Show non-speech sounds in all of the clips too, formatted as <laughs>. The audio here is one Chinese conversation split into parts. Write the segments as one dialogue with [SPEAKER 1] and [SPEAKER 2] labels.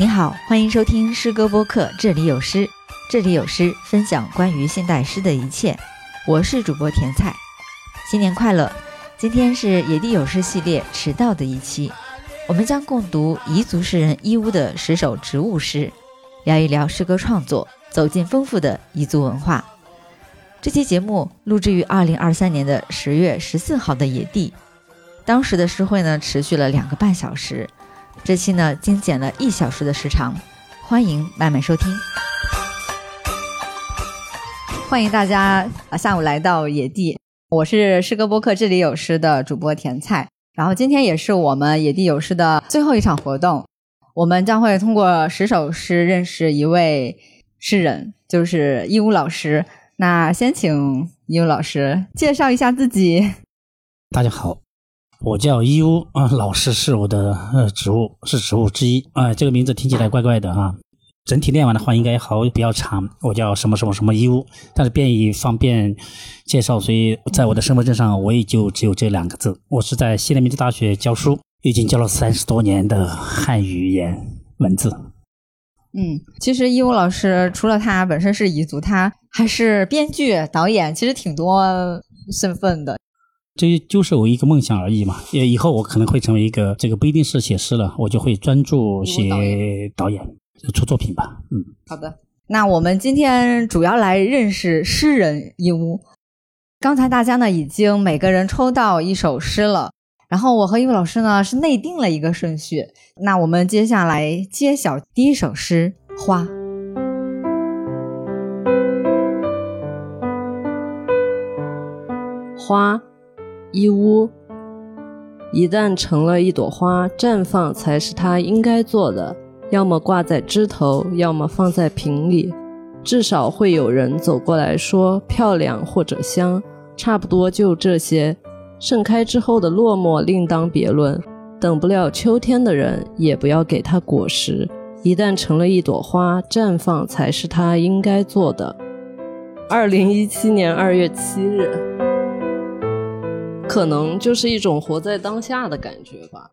[SPEAKER 1] 你好，欢迎收听诗歌播客，这里有诗，这里有诗，分享关于现代诗的一切。我是主播甜菜，新年快乐！今天是野地有诗系列迟到的一期，我们将共读彝族诗人伊乌的十首植物诗，聊一聊诗歌创作，走进丰富的彝族文化。这期节目录制于二零二三年的十月十四号的野地，当时的诗会呢持续了两个半小时。这期呢精简了一小时的时长，欢迎慢慢收听。欢迎大家啊下午来到野地，我是诗歌播客这里有诗的主播甜菜。然后今天也是我们野地有诗的最后一场活动，我们将会通过十首诗认识一位诗人，就是义乌老师。那先请义乌老师介绍一下自己。
[SPEAKER 2] 大家好。我叫伊乌啊，老师是我的呃职务，是职务之一啊。这个名字听起来怪怪的哈，整体念完的话应该好比较长。我叫什么什么什么伊乌，但是便于方便介绍，所以在我的身份证上我也就只有这两个字。我是在西南民族大学教书，已经教了三十多年的汉语言文字。
[SPEAKER 1] 嗯，其实伊乌老师除了他本身是彝族，他还是编剧、导演，其实挺多身份的。
[SPEAKER 2] 这就是我一个梦想而已嘛。也以后我可能会成为一个，这个不一定是写诗了，我就会专注写导演出作品吧。嗯，
[SPEAKER 1] 好的。那我们今天主要来认识诗人义乌。刚才大家呢已经每个人抽到一首诗了，然后我和义乌老师呢是内定了一个顺序。那我们接下来揭晓第一首诗《花》。
[SPEAKER 3] 花。一屋，一旦成了一朵花，绽放才是它应该做的。要么挂在枝头，要么放在瓶里，至少会有人走过来说漂亮或者香。差不多就这些。盛开之后的落寞另当别论。等不了秋天的人，也不要给它果实。一旦成了一朵花，绽放才是它应该做的。二零一七年二月七日。可能就是一种活在当下的感觉吧，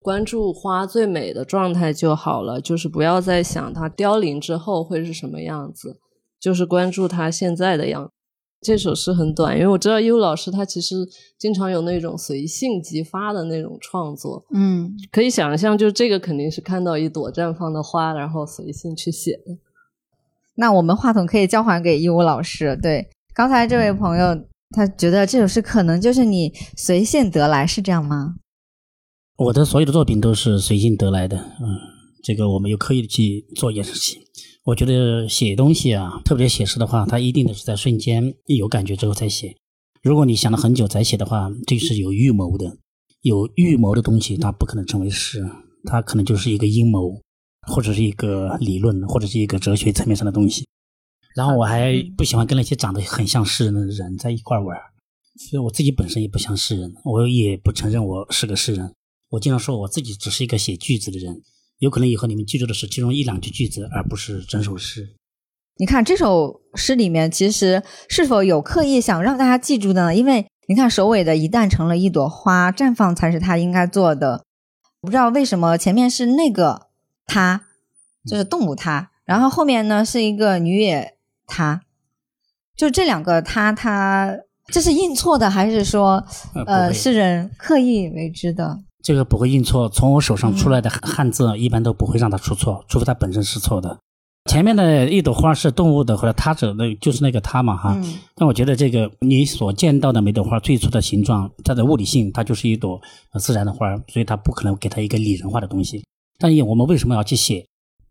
[SPEAKER 3] 关注花最美的状态就好了，就是不要再想它凋零之后会是什么样子，就是关注它现在的样。这首诗很短，因为我知道优老师他其实经常有那种随性即发的那种创作，
[SPEAKER 1] 嗯，
[SPEAKER 3] 可以想象，就这个肯定是看到一朵绽放的花，然后随性去写的。
[SPEAKER 1] 那我们话筒可以交还给义乌老师。对，刚才这位朋友。他觉得这首诗可能就是你随性得来，是这样吗？
[SPEAKER 2] 我的所有的作品都是随性得来的，嗯，这个我没有刻意的去做一件事情。我觉得写东西啊，特别写诗的话，它一定的是在瞬间一有感觉之后再写。如果你想了很久再写的话，这是有预谋的。有预谋的东西，它不可能成为诗，它可能就是一个阴谋，或者是一个理论，或者是一个哲学层面上的东西。然后我还不喜欢跟那些长得很像诗人的人在一块玩所以我自己本身也不像诗人，我也不承认我是个诗人。我经常说我自己只是一个写句子的人，有可能以后你们记住的是其中一两句句子，而不是整首诗。
[SPEAKER 1] 你看这首诗里面，其实是否有刻意想让大家记住的呢？因为你看首尾的一旦成了一朵花，绽放才是他应该做的。我不知道为什么前面是那个他，就是动物他，然后后面呢是一个女野。他，就这两个他，他这是印错的，还是说呃是人刻意为之的？
[SPEAKER 2] 这个不会印错，从我手上出来的汉字一般都不会让它出错，除非它本身是错的。前面的一朵花是动物的或者他者的，就是那个他嘛哈。但我觉得这个你所见到的每朵花最初的形状，它的物理性，它就是一朵自然的花，所以它不可能给它一个拟人化的东西。但我们为什么要去写？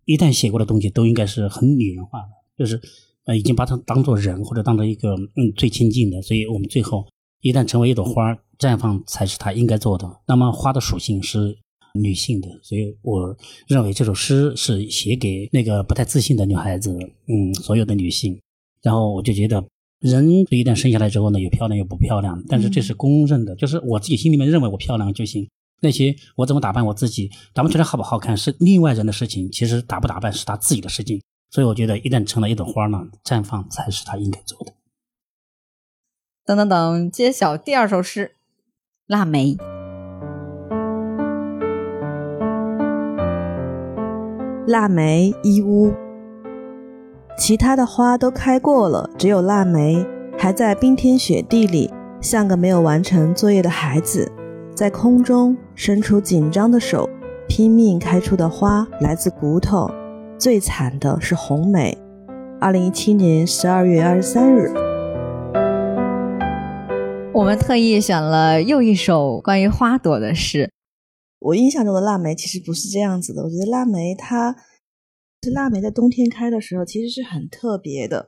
[SPEAKER 2] 一旦写过的东西都应该是很拟人化的，就是。呃，已经把它当做人或者当做一个嗯最亲近的，所以我们最后一旦成为一朵花绽放才是它应该做的。那么花的属性是女性的，所以我认为这首诗是写给那个不太自信的女孩子，嗯，所有的女性。然后我就觉得，人一旦生下来之后呢，有漂亮有不漂亮，但是这是公认的，就是我自己心里面认为我漂亮就行。那些我怎么打扮我自己，打扮出来好不好看是另外人的事情，其实打不打扮是他自己的事情。所以我觉得，一旦成了一朵花呢，绽放才是他应该做的。
[SPEAKER 1] 等等等，揭晓第二首诗《腊梅》。
[SPEAKER 4] 腊梅、一屋。其他的花都开过了，只有腊梅还在冰天雪地里，像个没有完成作业的孩子，在空中伸出紧张的手，拼命开出的花来自骨头。最惨的是红梅。二零一七年十二月二十三日，
[SPEAKER 1] 我们特意选了又一首关于花朵的诗。
[SPEAKER 4] 我印象中的腊梅其实不是这样子的。我觉得腊梅它，是腊梅在冬天开的时候其实是很特别的。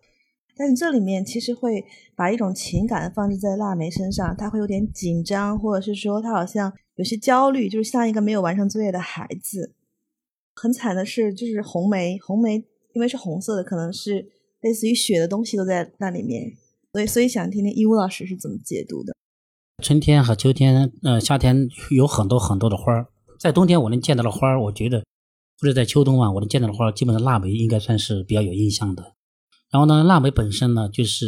[SPEAKER 4] 但是这里面其实会把一种情感放置在腊梅身上，它会有点紧张，或者是说它好像有些焦虑，就是像一个没有完成作业的孩子。很惨的是，就是红梅，红梅。因为是红色的，可能是类似于血的东西都在那里面，所以所以想听听义乌老师是怎么解读的。
[SPEAKER 2] 春天和秋天，呃，夏天有很多很多的花儿，在冬天我能见到的花儿，我觉得或者在秋冬啊，我能见到的花儿，基本上腊梅应该算是比较有印象的。然后呢，腊梅本身呢，就是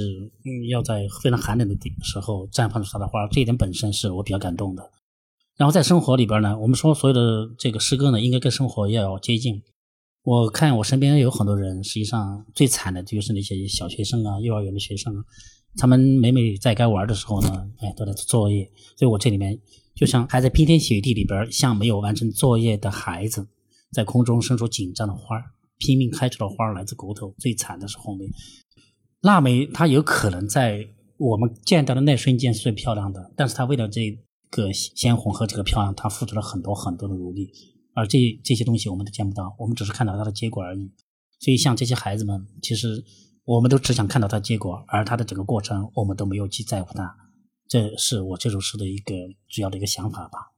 [SPEAKER 2] 要在非常寒冷的地时候绽放出它的花，这一点本身是我比较感动的。然后在生活里边呢，我们说所有的这个诗歌呢，应该跟生活要接近。我看我身边有很多人，实际上最惨的就是那些小学生啊、幼儿园的学生啊，他们每每在该玩的时候呢，哎，都在做作业。所以我这里面就像还在冰天雪地里边，像没有完成作业的孩子，在空中伸出紧张的花拼命开出的花来自骨头。最惨的是红梅、腊梅，它有可能在我们见到的那瞬间是最漂亮的，但是它为了这个鲜红和这个漂亮，他付出了很多很多的努力。而这这些东西我们都见不到，我们只是看到它的结果而已。所以像这些孩子们，其实我们都只想看到它结果，而它的整个过程我们都没有去在乎它。这是我这首诗的一个主要的一个想法吧。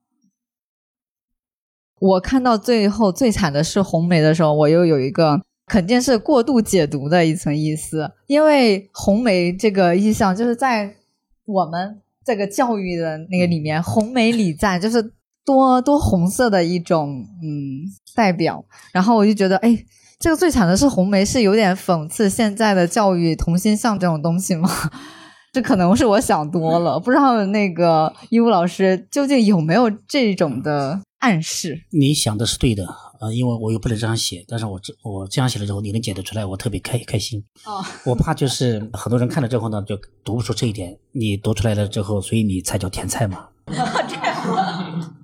[SPEAKER 1] 我看到最后最惨的是红梅的时候，我又有一个肯定是过度解读的一层意思，因为红梅这个意象就是在我们这个教育的那个里面，红梅礼赞 <laughs> 就是。多多红色的一种嗯代表，然后我就觉得，哎，这个最惨的是红梅，是有点讽刺现在的教育同心像这种东西吗？<laughs> 这可能是我想多了，<laughs> 不知道那个义务老师究竟有没有这种的暗示？
[SPEAKER 2] 你想的是对的，呃，因为我又不能这样写，但是我这我这样写了之后，你能解得出来，我特别开开心。哦，<laughs> 我怕就是很多人看了之后呢，就读不出这一点，你读出来了之后，所以你才叫甜菜嘛。这样。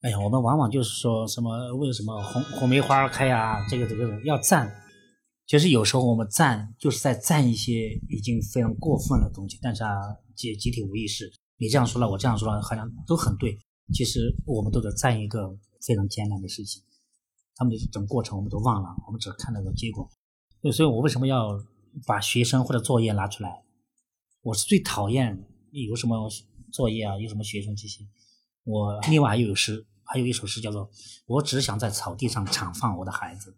[SPEAKER 2] 哎呀，我们往往就是说什么为什么红红梅花开呀？这个这个要赞，其实有时候我们赞就是在赞一些已经非常过分的东西，但是啊，集集体无意识，你这样说了，我这样说了，好像都很对。其实我们都得赞一个非常艰难的事情，他们的整个过程我们都忘了，我们只看到个结果。所以，我为什么要把学生或者作业拿出来？我是最讨厌有什么作业啊，有什么学生这些。我另外还有诗，还有一首诗叫做《我只想在草地上敞放我的孩子》。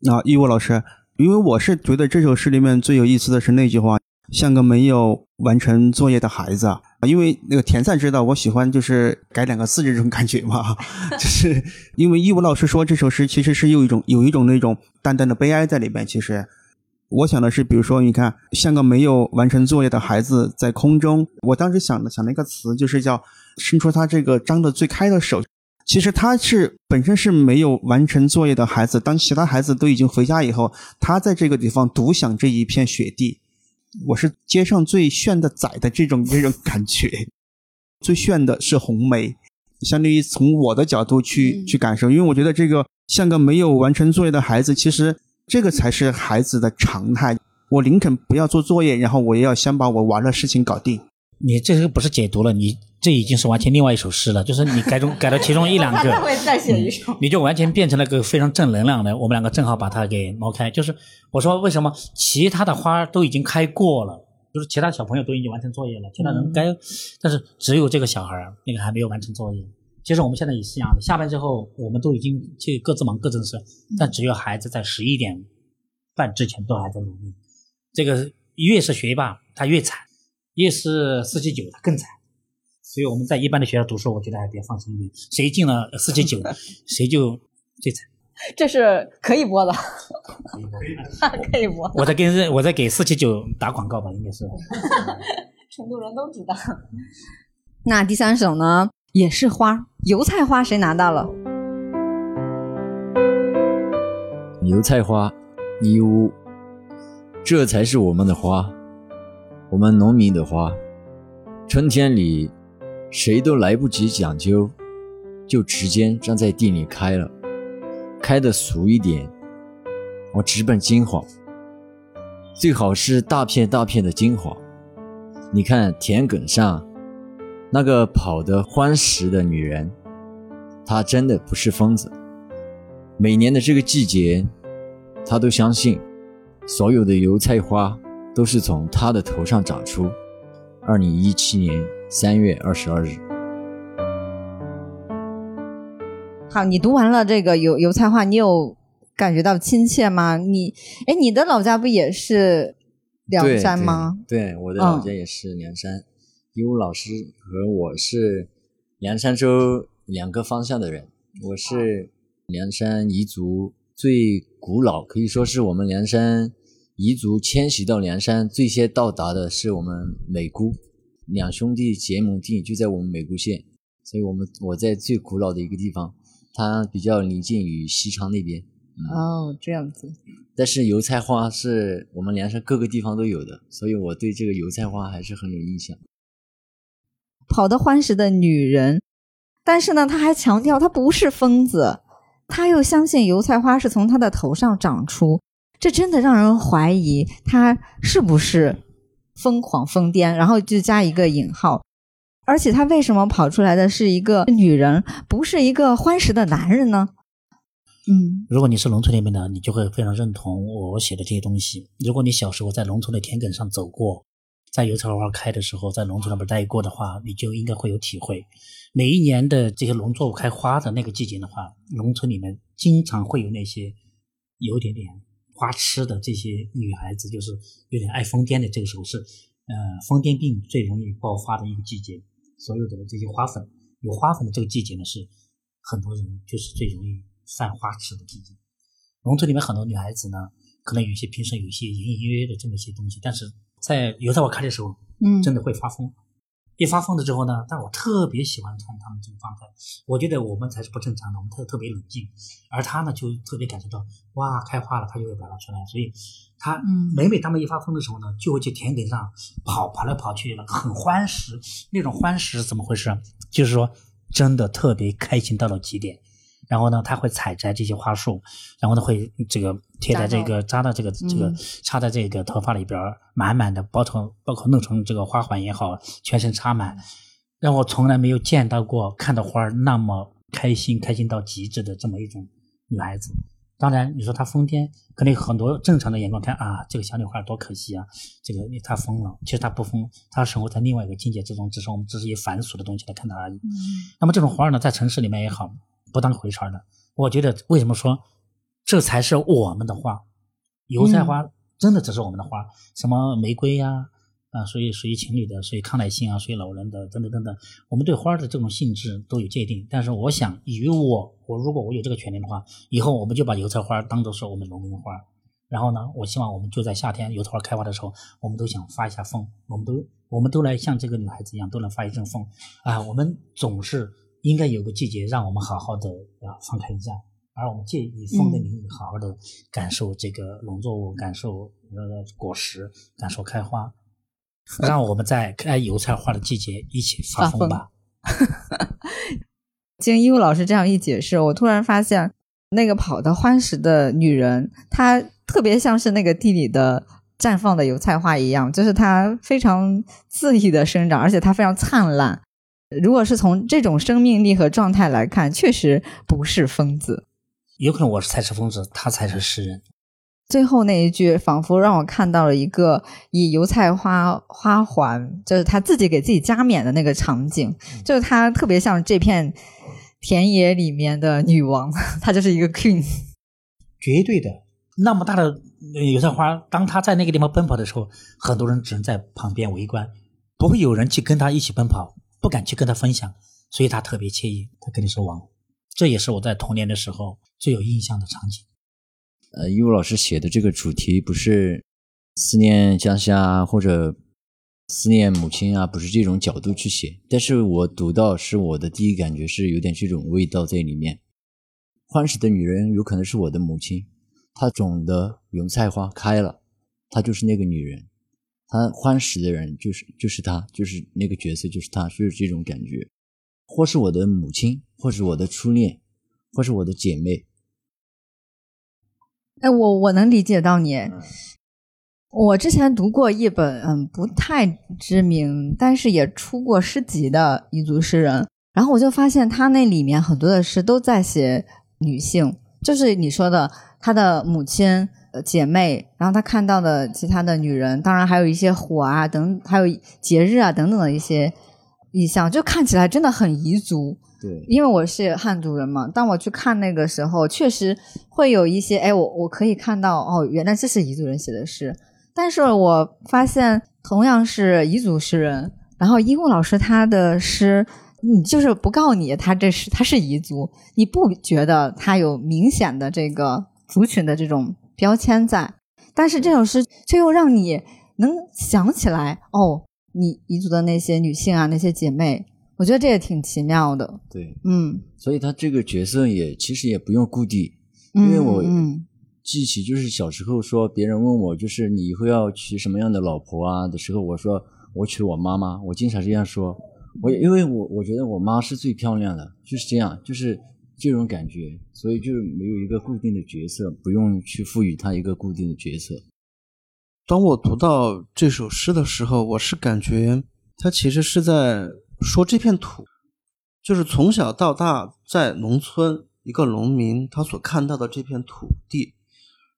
[SPEAKER 5] 那义务老师，因为我是觉得这首诗里面最有意思的是那句话，像个没有完成作业的孩子。因为那个田赛知道我喜欢就是改两个字这种感觉嘛，<laughs> 就是因为义务老师说这首诗其实是有一种有一种那种淡淡的悲哀在里边。其实我想的是，比如说你看，像个没有完成作业的孩子在空中，我当时想的想了一个词，就是叫。伸出他这个张的最开的手，其实他是本身是没有完成作业的孩子。当其他孩子都已经回家以后，他在这个地方独享这一片雪地。我是街上最炫的仔的这种这种感觉。最炫的是红梅，相当于从我的角度去去感受，因为我觉得这个像个没有完成作业的孩子，其实这个才是孩子的常态。我宁肯不要做作业，然后我也要先把我玩的事情搞定。
[SPEAKER 2] 你这个不是解读了，你这已经是完全另外一首诗了，就是你改中 <laughs> 改了其中一两个，
[SPEAKER 1] 会再写一首，
[SPEAKER 2] 你就完全变成了个非常正能量的。我们两个正好把它给挪开，就是我说为什么其他的花都已经开过了，就是其他小朋友都已经完成作业了，其他人该，但是只有这个小孩那个还没有完成作业。其实我们现在也是一样的，下班之后我们都已经去各自忙各自的事，但只有孩子在十一点半之前都还在努力。这个越是学霸，他越惨。越是四七九，的更惨，所以我们在一般的学校读书，我觉得还比较放心一点。谁进了四七九，<laughs> 谁就最惨。
[SPEAKER 1] 这是可以播的，<laughs> 可以播。
[SPEAKER 2] 我在跟我在给四七九打广告吧，应该是。
[SPEAKER 1] 成都人都知道。<laughs> 那第三首呢，也是花，油菜花，谁拿到了？
[SPEAKER 6] 油菜花，义乌，这才是我们的花，我们农民的花。春天里，谁都来不及讲究，就直接站在地里开了，开的俗一点，我直奔金黄，最好是大片大片的金黄。你看田埂上那个跑得欢实的女人，她真的不是疯子。每年的这个季节，她都相信，所有的油菜花都是从他的头上长出。二零一七年三月二十二日。
[SPEAKER 1] 好，你读完了这个油油菜花，你有感觉到亲切吗？你，哎，你的老家不也是凉山吗？
[SPEAKER 6] 对，我的老家也是凉山。义乌老师和我是凉山州两个方向的人。我是凉山彝族最古老，可以说是我们凉山。彝族迁徙到凉山，最先到达的是我们美姑，两兄弟结盟地就在我们美姑县，所以我们我在最古老的一个地方，它比较临近于西昌那边。
[SPEAKER 1] 哦，这样子。
[SPEAKER 6] 但是油菜花是我们凉山各个地方都有的，所以我对这个油菜花还是很有印象。
[SPEAKER 1] 跑得欢实的女人，但是呢，他还强调他不是疯子，他又相信油菜花是从他的头上长出。这真的让人怀疑他是不是疯狂疯癫，然后就加一个引号。而且他为什么跑出来的是一个女人，不是一个欢实的男人呢？嗯，
[SPEAKER 2] 如果你是农村里面的，你就会非常认同我写的这些东西。如果你小时候在农村的田埂上走过，在油菜花开的时候，在农村那边待过的话，你就应该会有体会。每一年的这些农作物开花的那个季节的话，农村里面经常会有那些有点点。花痴的这些女孩子，就是有点爱疯癫的。这个时候是，呃，疯癫病最容易爆发的一个季节。所有的这些花粉，有花粉的这个季节呢，是很多人就是最容易犯花痴的季节。农村里面很多女孩子呢，可能有些平时有一些隐隐约约的这么一些东西，但是在油菜花开的时候，嗯，真的会发疯。一发疯了之后呢，但我特别喜欢看他们这个状态。我觉得我们才是不正常的，我们特特别冷静，而他呢就特别感受到，哇，开花了，他就会表达出来。所以，他每每他们一发疯的时候呢，就会去田埂上跑，跑来跑去的，很欢实。那种欢实怎么回事？就是说，真的特别开心到了极点。然后呢，他会采摘这些花束，然后呢会这个贴在这个扎到这个这个插在这个头发里边，满满的包成包括弄成这个花环也好，全身插满，让我从来没有见到过看到花那么开心，开心到极致的这么一种女孩子。当然，你说她疯癫，肯定很多正常的眼光看啊，这个小女孩多可惜啊，这个她疯了。其实她不疯，她生活在另外一个境界之中，只是我们只是以凡俗的东西来看她而已。那么这种花呢，在城市里面也好。不当回事儿的，我觉得为什么说这才是我们的花？油菜花真的只是我们的花，什么玫瑰呀，啊，属于属于情侣的，属于康乃馨啊，属于老人的，等等等等。我们对花的这种性质都有界定。但是我想，以我我如果我有这个权利的话，以后我们就把油菜花当做是我们农民的花。然后呢，我希望我们就在夏天油菜花开花的时候，我们都想发一下疯，我们都我们都来像这个女孩子一样，都能发一阵疯啊！我们总是。应该有个季节，让我们好好的啊放开一下，而我们借以风的名义，好好的感受这个农作物，感受呃果实，感受开花，让我们在开油菜花的季节一起发疯吧。<laughs>
[SPEAKER 1] 经一务老师这样一解释，我突然发现，那个跑得欢实的女人，她特别像是那个地里的绽放的油菜花一样，就是她非常恣意的生长，而且她非常灿烂。如果是从这种生命力和状态来看，确实不是疯子。
[SPEAKER 2] 有可能我是才是疯子，他才是诗人。
[SPEAKER 1] 最后那一句，仿佛让我看到了一个以油菜花花环，就是他自己给自己加冕的那个场景，就是他特别像这片田野里面的女王，<laughs> 她就是一个 queen。
[SPEAKER 2] 绝对的，那么大的油菜花，当他在那个地方奔跑的时候，很多人只能在旁边围观，不会有人去跟他一起奔跑。不敢去跟他分享，所以他特别惬意。他跟你说王，这也是我在童年的时候最有印象的场景。
[SPEAKER 6] 呃，义务老师写的这个主题不是思念家乡啊或者思念母亲啊，不是这种角度去写。但是我读到是我的第一感觉是有点这种味道在里面。欢喜的女人有可能是我的母亲，她种的油菜花开了，她就是那个女人，她欢喜的人就是就是他，就是那个角色就是他，就是这种感觉，或是我的母亲，或是我的初恋，或是我的姐妹。
[SPEAKER 1] 哎，我我能理解到你。我之前读过一本嗯不太知名，但是也出过诗集的彝族诗人，然后我就发现他那里面很多的诗都在写女性，就是你说的他的母亲、姐妹，然后她看到的其他的女人，当然还有一些火啊等，还有节日啊等等的一些意象，就看起来真的很彝族。
[SPEAKER 6] 对，
[SPEAKER 1] 因为我是汉族人嘛，当我去看那个时候，确实会有一些，哎，我我可以看到，哦，原来这是彝族人写的诗。但是我发现，同样是彝族诗人，然后伊木老师他的诗，你就是不告你他这是他是彝族，你不觉得他有明显的这个族群的这种标签在？但是这首诗却又让你能想起来，哦，你彝族的那些女性啊，那些姐妹，我觉得这也挺奇妙的。
[SPEAKER 6] 对，
[SPEAKER 1] 嗯，
[SPEAKER 6] 所以他这个角色也其实也不用固定，因为我
[SPEAKER 1] 嗯。
[SPEAKER 6] 记起就是小时候说别人问我就是你以后要娶什么样的老婆啊的时候，我说我娶我妈妈。我经常这样说，我因为我我觉得我妈是最漂亮的，就是这样，就是这种感觉，所以就没有一个固定的角色，不用去赋予她一个固定的角色。
[SPEAKER 5] 当我读到这首诗的时候，我是感觉他其实是在说这片土，就是从小到大在农村一个农民他所看到的这片土地。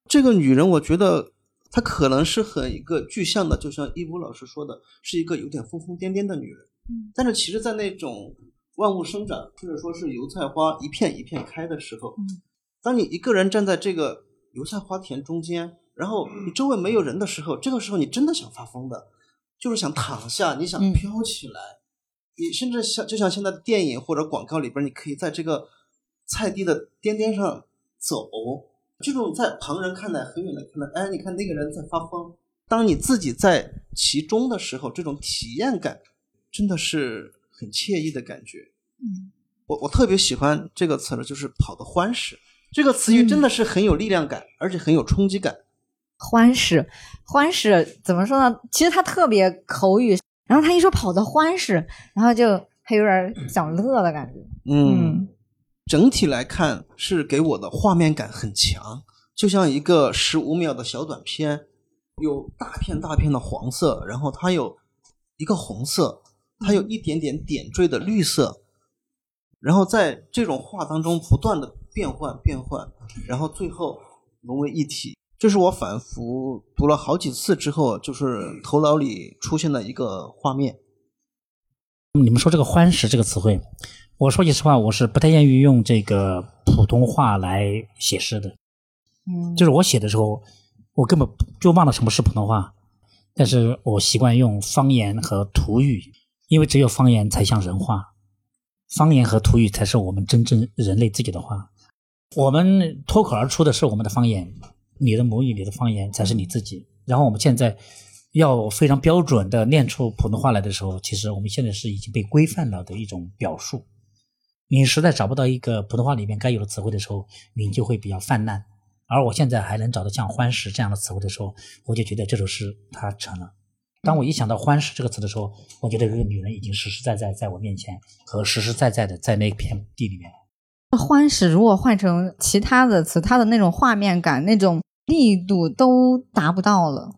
[SPEAKER 5] 这个女人，我觉得她可能是很一个具象的，就像一武老师说的，是一个有点疯疯癫癫的女人。嗯，但是其实，在那种万物生长，或者说是油菜花一片一片开的时候，当你一个人站在这个油菜花田中间，然后你周围没有人的时候，这个时候你真的想发疯的，就是想躺下，你想飘起来，你甚至像就像现在的电影或者广告里边，你可以在这个菜地的颠颠上走。这种在旁人看来很远的看来，哎，你看那个人在发疯。当你自己在其中的时候，这种体验感真的是很惬意的感觉。嗯，我我特别喜欢这个词了，就是跑得欢实。这个词语真的是很有力量感，而且很有冲击感。
[SPEAKER 1] 欢实，欢实怎么说呢？其实他特别口语，然后他一说跑得欢实，然后就还有点想乐的感觉。嗯。
[SPEAKER 5] 整体来看是给我的画面感很强，就像一个十五秒的小短片，有大片大片的黄色，然后它有一个红色，它有一点点点缀的绿色，然后在这种画当中不断的变换变换，然后最后融为一体。这是我反复读了好几次之后，就是头脑里出现的一个画面。
[SPEAKER 2] 你们说这个“欢实”这个词汇。我说句实话，我是不太愿意用这个普通话来写诗的。嗯，就是我写的时候，我根本就忘了什么是普通话，但是我习惯用方言和土语，因为只有方言才像人话，方言和土语才是我们真正人类自己的话。我们脱口而出的是我们的方言，你的母语，你的方言才是你自己。然后我们现在要非常标准的念出普通话来的时候，其实我们现在是已经被规范了的一种表述。你实在找不到一个普通话里面该有的词汇的时候，你就会比较泛滥。而我现在还能找到像“欢实”这样的词汇的时候，我就觉得这首诗它成了。当我一想到“欢实”这个词的时候，我觉得这个女人已经实实在在在我面前，和实实在在的在那片地里面。
[SPEAKER 1] 欢实如果换成其他的词，它的那种画面感、那种力度都达不到了。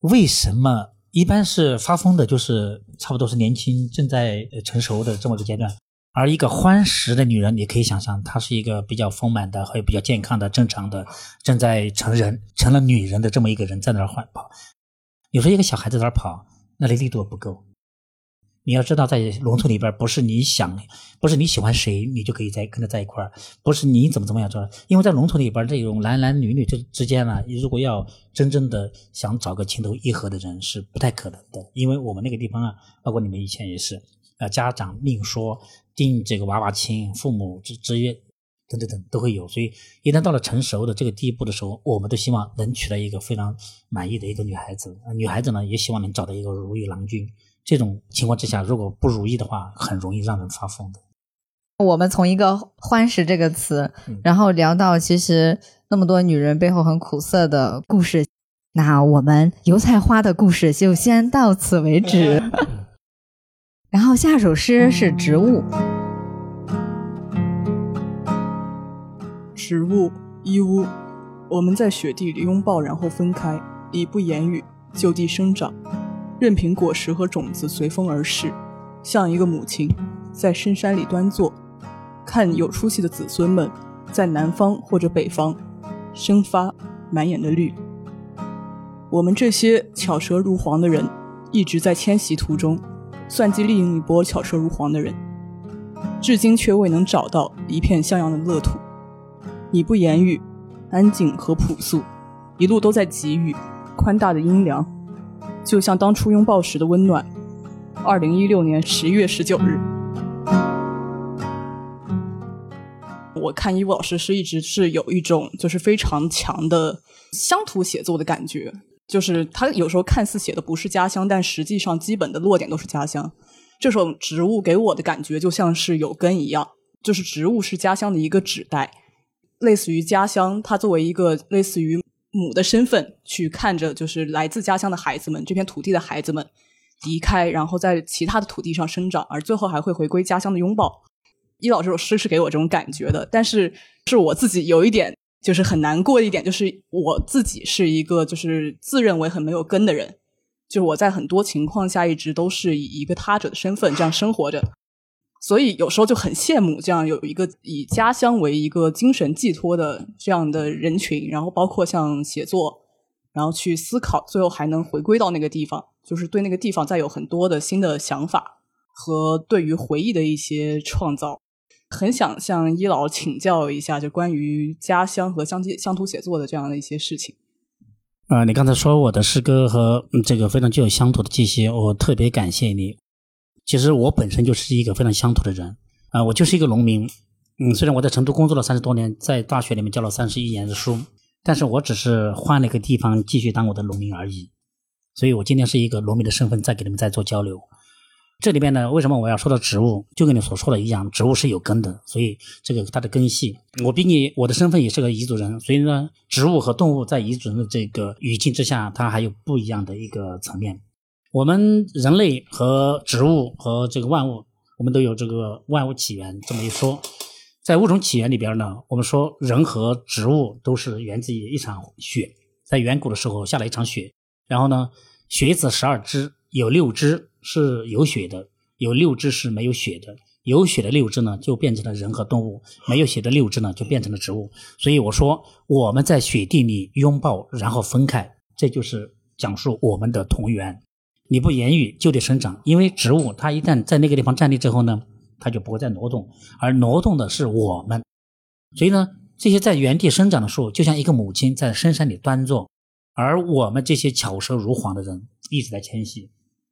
[SPEAKER 2] 为什么一般是发疯的，就是差不多是年轻、正在成熟的这么个阶段？而一个欢实的女人，你可以想象，她是一个比较丰满的，还有比较健康的、正常的，正在成人、成了女人的这么一个人在那儿欢跑。有时候一个小孩子在那跑，那里力度不够。你要知道，在农村里边，不是你想，不是你喜欢谁，你就可以在跟他在一块儿，不是你怎么怎么样做。因为在农村里边，这种男男女女之之间呢，如果要真正的想找个情投意合的人，是不太可能的。因为我们那个地方啊，包括你们以前也是。呃，家长命说定这个娃娃亲，父母之之约等等等都会有，所以一旦到了成熟的这个地步的时候，我们都希望能娶到一个非常满意的一个女孩子。女孩子呢，也希望能找到一个如意郎君。这种情况之下，如果不如意的话，很容易让人发疯的。
[SPEAKER 1] 我们从一个“欢实”这个词，然后聊到其实那么多女人背后很苦涩的故事。那我们油菜花的故事就先到此为止。<laughs> 然后下首诗是植物。
[SPEAKER 7] 植物一屋，我们在雪地里拥抱，然后分开，以不言语就地生长，任凭果实和种子随风而逝，像一个母亲在深山里端坐，看有出息的子孙们在南方或者北方生发满眼的绿。我们这些巧舌如簧的人，一直在迁徙途中，算计另一波巧舌如簧的人，至今却未能找到一片像样的乐土。你不言语，安静和朴素，一路都在给予宽大的阴凉，就像当初拥抱时的温暖。二零一六年十一月十九日，我看伊务老师是一直是有一种就是非常强的乡土写作的感觉，就是他有时候看似写的不是家乡，但实际上基本的落点都是家乡。这种植物给我的感觉就像是有根一样，就是植物是家乡的一个指代。类似于家乡，他作为一个类似于母的身份去看着，就是来自家乡的孩子们，这片土地的孩子们离开，然后在其他的土地上生长，而最后还会回归家乡的拥抱。伊老这首诗是给我这种感觉的，但是是我自己有一点就是很难过一点，就是我自己是一个就是自认为很没有根的人，就是我在很多情况下一直都是以一个他者的身份这样生活着。所以有时候就很羡慕这样有一个以家乡为一个精神寄托的这样的人群，然后包括像写作，然后去思考，最后还能回归到那个地方，就是对那个地方再有很多的新的想法和对于回忆的一些创造。很想向一老请教一下，就关于家乡和乡乡土写作的这样的一些事情。
[SPEAKER 2] 啊，你刚才说我的诗歌和这个非常具有乡土的气息，我特别感谢你。其实我本身就是一个非常乡土的人，啊，我就是一个农民，嗯，虽然我在成都工作了三十多年，在大学里面教了三十一年的书，但是我只是换了一个地方继续当我的农民而已，所以我今天是一个农民的身份在给你们在做交流。这里面呢，为什么我要说到植物？就跟你所说的一样，植物是有根的，所以这个它的根系，我比你我的身份也是个彝族人，所以呢，植物和动物在彝族人的这个语境之下，它还有不一样的一个层面。我们人类和植物和这个万物，我们都有这个万物起源这么一说。在物种起源里边呢，我们说人和植物都是源自于一场雪，在远古的时候下了一场雪，然后呢，雪子十二只，有六只是有雪的，有六只是没有雪的。有血的六只呢，就变成了人和动物；没有血的六只呢，就变成了植物。所以我说，我们在雪地里拥抱，然后分开，这就是讲述我们的同源。你不言语就得生长，因为植物它一旦在那个地方站立之后呢，它就不会再挪动，而挪动的是我们。所以呢，这些在原地生长的树，就像一个母亲在深山里端坐，而我们这些巧舌如簧的人一直在迁徙，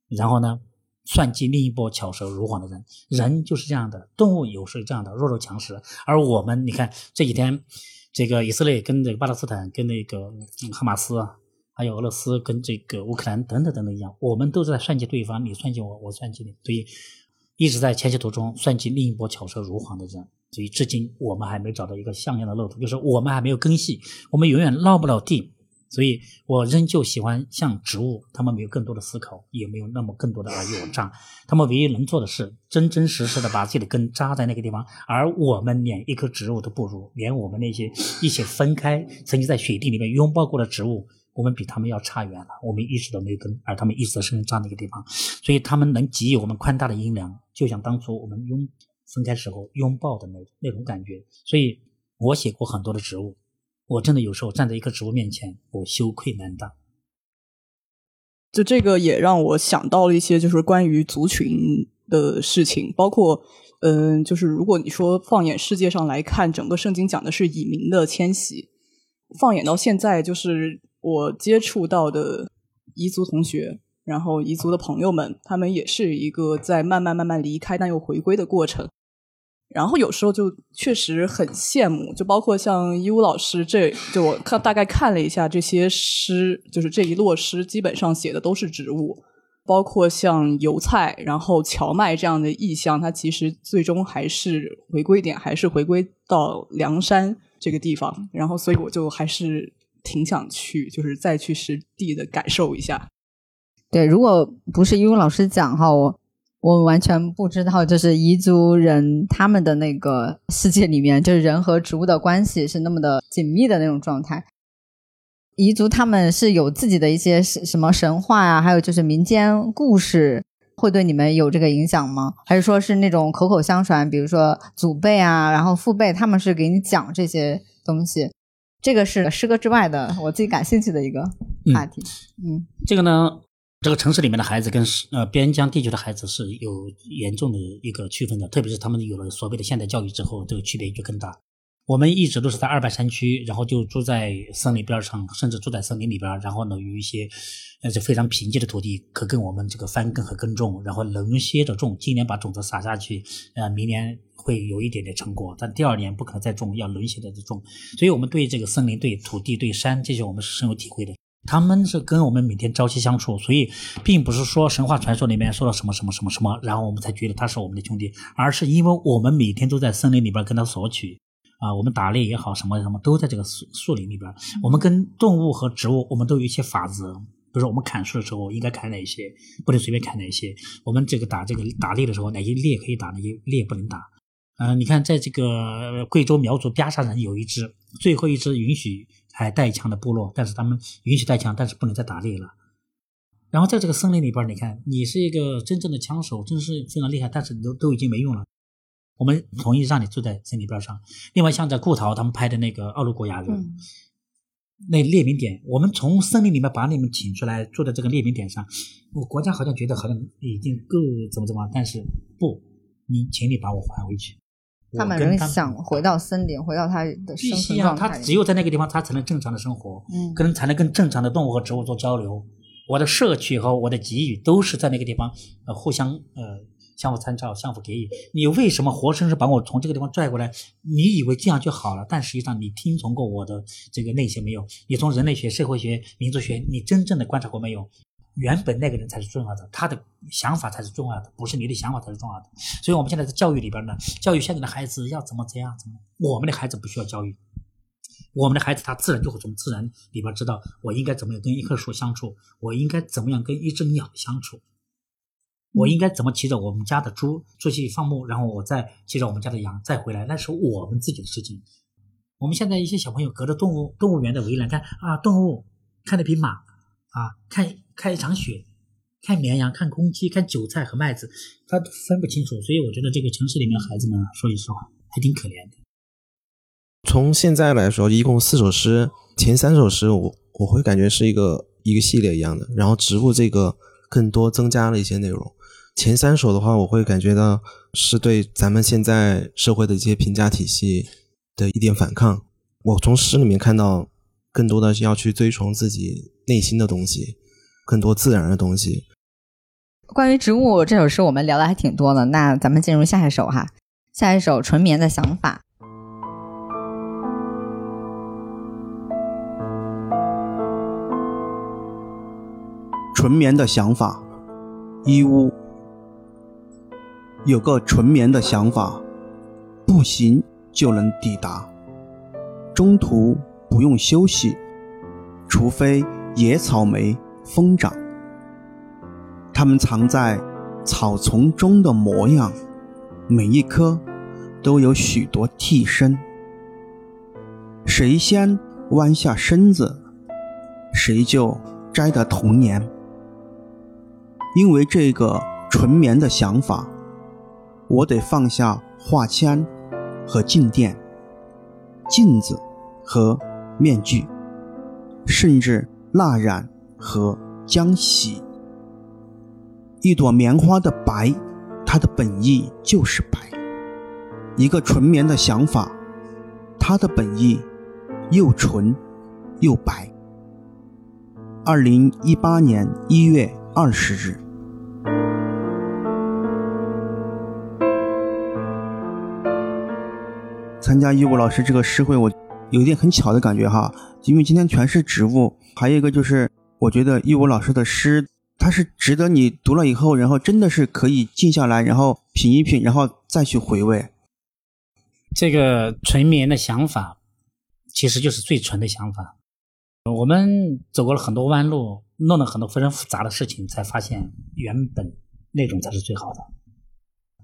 [SPEAKER 2] 然后呢，算计另一波巧舌如簧的人。人就是这样的，动物有时这样的弱肉强食，而我们，你看这几天，这个以色列跟这个巴勒斯坦跟那个哈马斯。还有俄罗斯跟这个乌克兰等等等等一样，我们都在算计对方，你算计我，我算计你，所以一直在迁徙途中算计另一波巧舌如簧的人，所以至今我们还没找到一个像样的路途，就是我们还没有根系，我们永远落不了地，所以我仍旧喜欢像植物，他们没有更多的思考，也没有那么更多的尔虞我诈，他们唯一能做的是真真实实的把自己的根扎在那个地方，而我们连一棵植物都不如，连我们那些一起分开曾经在雪地里面拥抱过的植物。我们比他们要差远了，我们一直都没根，而他们一直在生长那个地方，所以他们能给予我们宽大的阴凉，就像当初我们拥分开时候拥抱的那那种感觉。所以我写过很多的植物，我真的有时候站在一棵植物面前，我羞愧难当。
[SPEAKER 7] 就这个也让我想到了一些，就是关于族群的事情，包括嗯，就是如果你说放眼世界上来看，整个圣经讲的是以民的迁徙，放眼到现在就是。我接触到的彝族同学，然后彝族的朋友们，他们也是一个在慢慢慢慢离开但又回归的过程。然后有时候就确实很羡慕，就包括像伊乌老师，这就我看大概看了一下这些诗，就是这一摞诗基本上写的都是植物，包括像油菜，然后荞麦这样的意象，它其实最终还是回归点，还是回归到梁山。这个地方，然后所以我就还是挺想去，就是再去实地的感受一下。
[SPEAKER 1] 对，如果不是因为老师讲哈，我我完全不知道，就是彝族人他们的那个世界里面，就是人和植物的关系是那么的紧密的那种状态。彝族他们是有自己的一些什什么神话啊，还有就是民间故事，会对你们有这个影响吗？还是说是那种口口相传，比如说祖辈啊，然后父辈他们是给你讲这些东西？这个是诗歌之外的，我自己感兴趣的一个话题。嗯，
[SPEAKER 2] 这个呢，这个城市里面的孩子跟呃边疆地区的孩子是有严重的一个区分的，特别是他们有了所谓的现代教育之后，这个区别就更大。我们一直都是在二百山区，然后就住在森林边上，甚至住在森林里边。然后呢，有一些呃就非常贫瘠的土地，可跟我们这个翻耕和耕种，然后轮歇着种。今年把种子撒下去，呃，明年会有一点点成果，但第二年不可能再种，要轮歇着种。所以我们对这个森林、对土地、对山这些，我们是深有体会的。他们是跟我们每天朝夕相处，所以并不是说神话传说里面说了什么什么什么什么，然后我们才觉得他是我们的兄弟，而是因为我们每天都在森林里边跟他索取。啊，我们打猎也好，什么什么都在这个树树林里边。我们跟动物和植物，我们都有一些法则。比如说，我们砍树的时候应该砍哪些，不能随便砍哪些。我们这个打这个打猎的时候，哪些猎可以打，哪些猎不能打。嗯，你看，在这个贵州苗族边上人有一支，最后一支允许还带枪的部落，但是他们允许带枪，但是不能再打猎了。然后在这个森林里边，你看，你是一个真正的枪手，真是非常厉害，但是都都已经没用了。我们同意让你住在森林边上。另外，像在顾陶他们拍的那个《奥鲁国雅人》，那列名点，我们从森林里面把你们请出来，住在这个列名点上。我国家好像觉得好像已经够怎么怎么，但是不，你请你把我还回去。
[SPEAKER 1] 他们人想回到森林，回到他的生存状
[SPEAKER 2] 态。他只有在那个地方，他才能正常的生活，嗯，跟才能跟正常的动物和植物做交流。我的社区和我的给予都是在那个地方，呃，互相呃。相互参照，相互给予。你为什么活生生把我从这个地方拽过来？你以为这样就好了？但实际上，你听从过我的这个内心没有？你从人类学、社会学、民族学，你真正的观察过没有？原本那个人才是重要的，他的想法才是重要的，不是你的想法才是重要的。所以，我们现在在教育里边呢，教育现在的孩子要怎么怎样怎么？我们的孩子不需要教育，我们的孩子他自然就会从自然里边知道，我应该怎么样跟一棵树相处，我应该怎么样跟一只鸟相处。我应该怎么骑着我们家的猪出去放牧，然后我再骑着我们家的羊再回来？那是我们自己的事情。我们现在一些小朋友隔着动物动物园的围栏看啊，动物看那匹马啊，看看一场雪，看绵羊，看公鸡，看韭菜和麦子，他分不清楚。所以我觉得这个城市里面的孩子们，说句实话，还挺可怜的。
[SPEAKER 8] 从现在来说，一共四首诗，前三首诗我我会感觉是一个一个系列一样的，然后植物这个更多增加了一些内容。前三首的话，我会感觉到是对咱们现在社会的一些评价体系的一点反抗。我从诗里面看到，更多的是要去追从自己内心的东西，更多自然的东西。
[SPEAKER 1] 关于植物这首诗，我们聊的还挺多的。那咱们进入下一首哈，下一首《纯棉的想法》。
[SPEAKER 5] 纯棉的想法，一屋。有个纯棉的想法，步行就能抵达，中途不用休息，除非野草莓疯长。它们藏在草丛中的模样，每一颗都有许多替身。谁先弯下身子，谁就摘得童年。因为这个纯棉的想法。我得放下画签和静电、镜子和面具，甚至蜡染和浆洗。一朵棉花的白，它的本意就是白；一个纯棉的想法，它的本意又纯又白。二零一八年一月二十日。参加义务老师这个诗会，我有一点很巧的感觉哈，因为今天全是植物，还有一个就是，我觉得义务老师的诗，它是值得你读了以后，然后真的是可以静下来，然后品一品，然后再去回味。
[SPEAKER 2] 这个纯棉的想法，其实就是最纯的想法。我们走过了很多弯路，弄了很多非常复杂的事情，才发现原本那种才是最好的。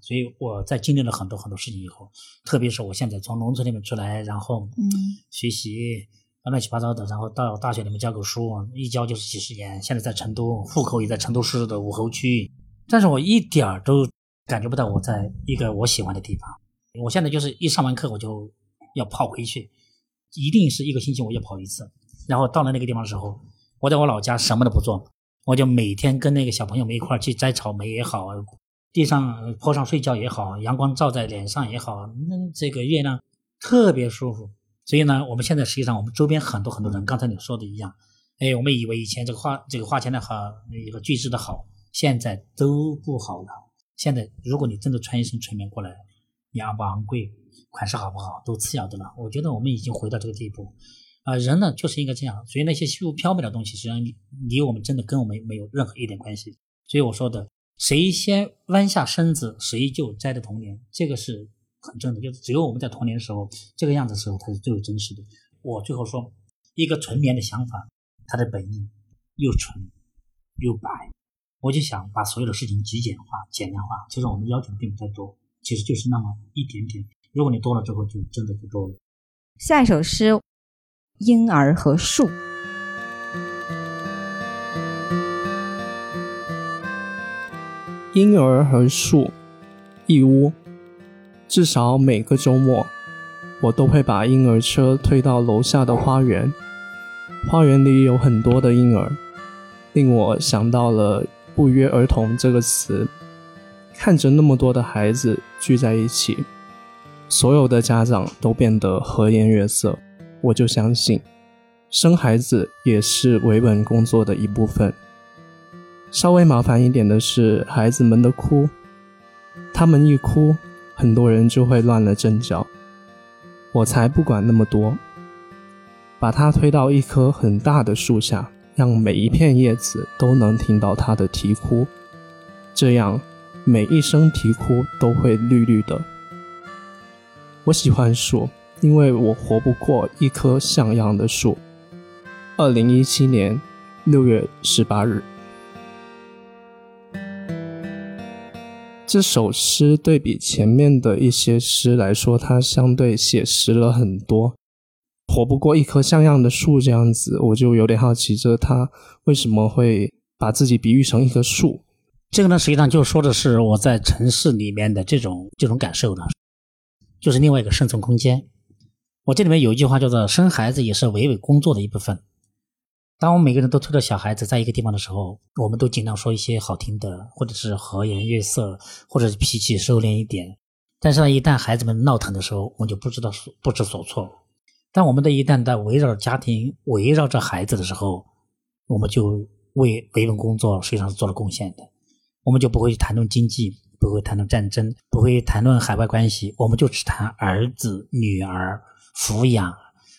[SPEAKER 2] 所以我在经历了很多很多事情以后，特别是我现在从农村里面出来，然后
[SPEAKER 1] 嗯
[SPEAKER 2] 学习乱七八糟的，然后到大学里面教个书，一教就是几十年。现在在成都，户口也在成都市的武侯区，但是我一点儿都感觉不到我在一个我喜欢的地方。我现在就是一上完课我就要跑回去，一定是一个星期我要跑一次。然后到了那个地方的时候，我在我老家什么都不做，我就每天跟那个小朋友们一块儿去摘草莓也好，地上坡上睡觉也好，阳光照在脸上也好，那这个月亮特别舒服。所以呢，我们现在实际上我们周边很多很多人，刚才你说的一样，哎，我们以为以前这个花这个花钱的好，一个巨资的好，现在都不好了。现在如果你真的穿一身纯棉过来，昂不昂贵，款式好不好都次要的了。我觉得我们已经回到这个地步。啊，人呢就是应该这样，所以那些虚无缥缈的东西，实际上离我们真的跟我们没有任何一点关系。所以我说的，谁先弯下身子，谁就摘的童年，这个是很正的。就是只有我们在童年的时候这个样子的时候，才是最为真实的。我最后说，一个纯棉的想法，它的本意又纯又白，我就想把所有的事情极简化、简单化。其实我们要求并不太多，其实就是那么一点点。如果你多了之后，就真的不多了。
[SPEAKER 1] 下一首诗。婴儿和树，
[SPEAKER 9] 婴儿和树，义乌。至少每个周末，我都会把婴儿车推到楼下的花园。花园里有很多的婴儿，令我想到了“不约而同”这个词。看着那么多的孩子聚在一起，所有的家长都变得和颜悦色。我就相信，生孩子也是维稳工作的一部分。稍微麻烦一点的是孩子们的哭，他们一哭，很多人就会乱了阵脚。我才不管那么多，把他推到一棵很大的树下，让每一片叶子都能听到他的啼哭，这样每一声啼哭都会绿绿的。我喜欢树。因为我活不过一棵像样的树。二零一七年六月十八日，这首诗对比前面的一些诗来说，它相对写实了很多。活不过一棵像样的树这样子，我就有点好奇，这他为什么会把自己比喻成一棵树？
[SPEAKER 2] 这个呢，实际上就说的是我在城市里面的这种这种感受呢，就是另外一个生存空间。我这里面有一句话叫做“生孩子也是维稳工作的一部分”。当我们每个人都推着小孩子在一个地方的时候，我们都尽量说一些好听的，或者是和颜悦色，或者是脾气收敛一点。但是呢，一旦孩子们闹腾的时候，我们就不知道不知所措。当我们的一旦在围绕着家庭、围绕着孩子的时候，我们就为维稳工作实际上是做了贡献的。我们就不会去谈论经济，不会谈论战争，不会谈论海外关系，我们就只谈儿子、女儿。抚养、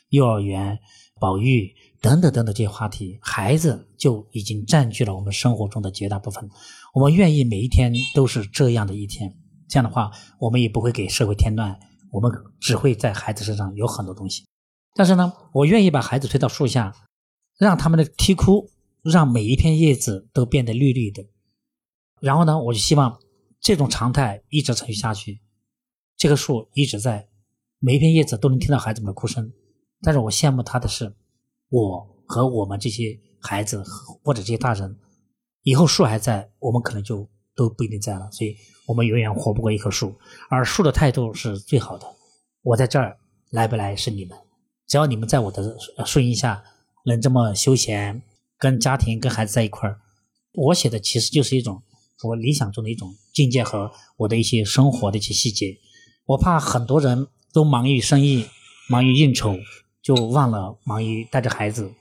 [SPEAKER 2] 幼儿园、保育等等等等这些话题，孩子就已经占据了我们生活中的绝大部分。我们愿意每一天都是这样的一天，这样的话，我们也不会给社会添乱，我们只会在孩子身上有很多东西。但是呢，我愿意把孩子推到树下，让他们的啼哭，让每一片叶子都变得绿绿的。然后呢，我就希望这种常态一直持续下去，这棵树一直在。每一片叶子都能听到孩子们的哭声，但是我羡慕他的是，我和我们这些孩子或者这些大人，以后树还在，我们可能就都不一定在了，所以我们永远活不过一棵树。而树的态度是最好的，我在这儿来不来是你们，只要你们在我的树荫下能这么休闲，跟家庭跟孩子在一块儿，我写的其实就是一种我理想中的一种境界和我的一些生活的一些细节，我怕很多人。都忙于生意，忙于应酬，就忘了忙于带着孩子。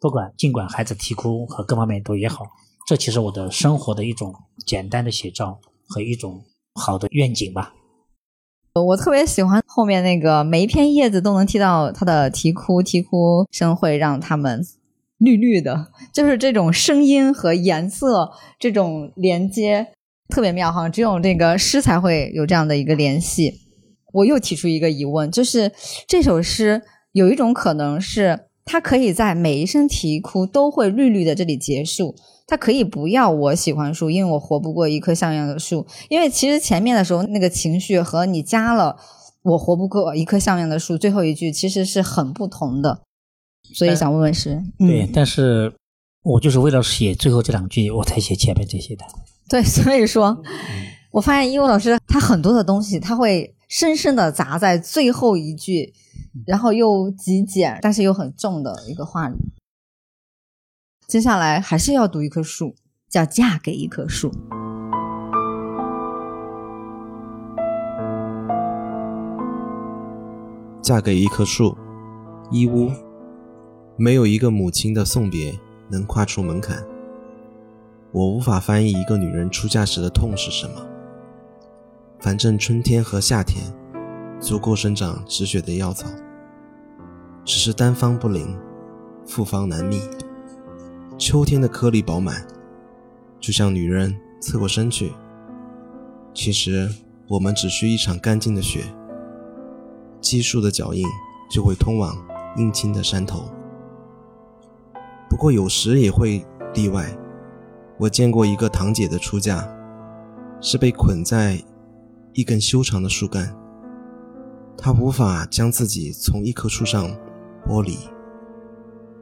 [SPEAKER 2] 不管尽管孩子啼哭和各方面都也好，这其实我的生活的一种简单的写照和一种好的愿景吧。
[SPEAKER 1] 我特别喜欢后面那个每一片叶子都能听到它的啼哭，啼哭声会让它们绿绿的，就是这种声音和颜色这种连接特别妙哈，只有这个诗才会有这样的一个联系。我又提出一个疑问，就是这首诗有一种可能是，他可以在每一声啼哭都会绿绿的这里结束。他可以不要我喜欢树，因为我活不过一棵像样的树。因为其实前面的时候那个情绪和你加了我活不过一棵像样的树，最后一句其实是很不同的。所以想问问诗，
[SPEAKER 2] 对，但是我就是为了写最后这两句，我才写前面这些的。
[SPEAKER 1] 对，所以说，我发现一文老师他很多的东西他会深深的砸在最后一句，然后又极简，但是又很重的一个话语。接下来还是要读一棵树，叫《嫁给一棵树》。
[SPEAKER 8] 嫁给一棵树，一屋，没有一个母亲的送别能跨出门槛。我无法翻译一个女人出嫁时的痛是什么。反正春天和夏天足够生长止血的药草，只是单方不灵，复方难觅。秋天的颗粒饱满，就像女人侧过身去。其实我们只需一场干净的雪，奇树的脚印就会通往阴青的山头。不过有时也会例外。我见过一个堂姐的出嫁，是被捆在一根修长的树干，她无法将自己从一棵树上玻璃。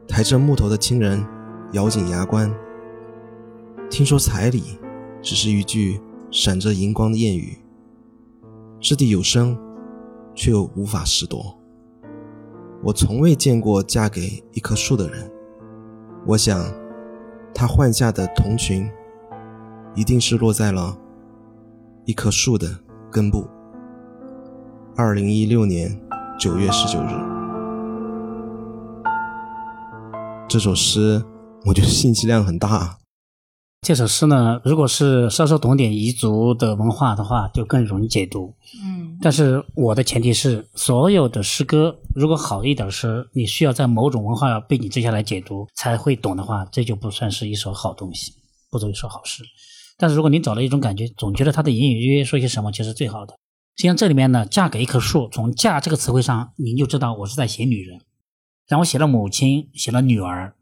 [SPEAKER 8] 抬着木头的亲人。咬紧牙关。听说彩礼只是一句闪着银光的谚语，掷地有声，却又无法拾夺。我从未见过嫁给一棵树的人。我想，她换下的童裙，一定是落在了一棵树的根部。二零一六年九月十九日，这首诗。我觉得信息量很大。
[SPEAKER 2] 这首诗呢，如果是稍稍懂点彝族的文化的话，就更容易解读。
[SPEAKER 1] 嗯，
[SPEAKER 2] 但是我的前提是，所有的诗歌如果好一点诗，你需要在某种文化背景之下来解读才会懂的话，这就不算是一首好东西，不做一首好诗。但是如果您找到一种感觉，总觉得它的隐隐约约说些什么，其实最好的。实际上这里面呢，嫁给一棵树，从“嫁”这个词汇上，您就知道我是在写女人。然后写了母亲，写了女儿。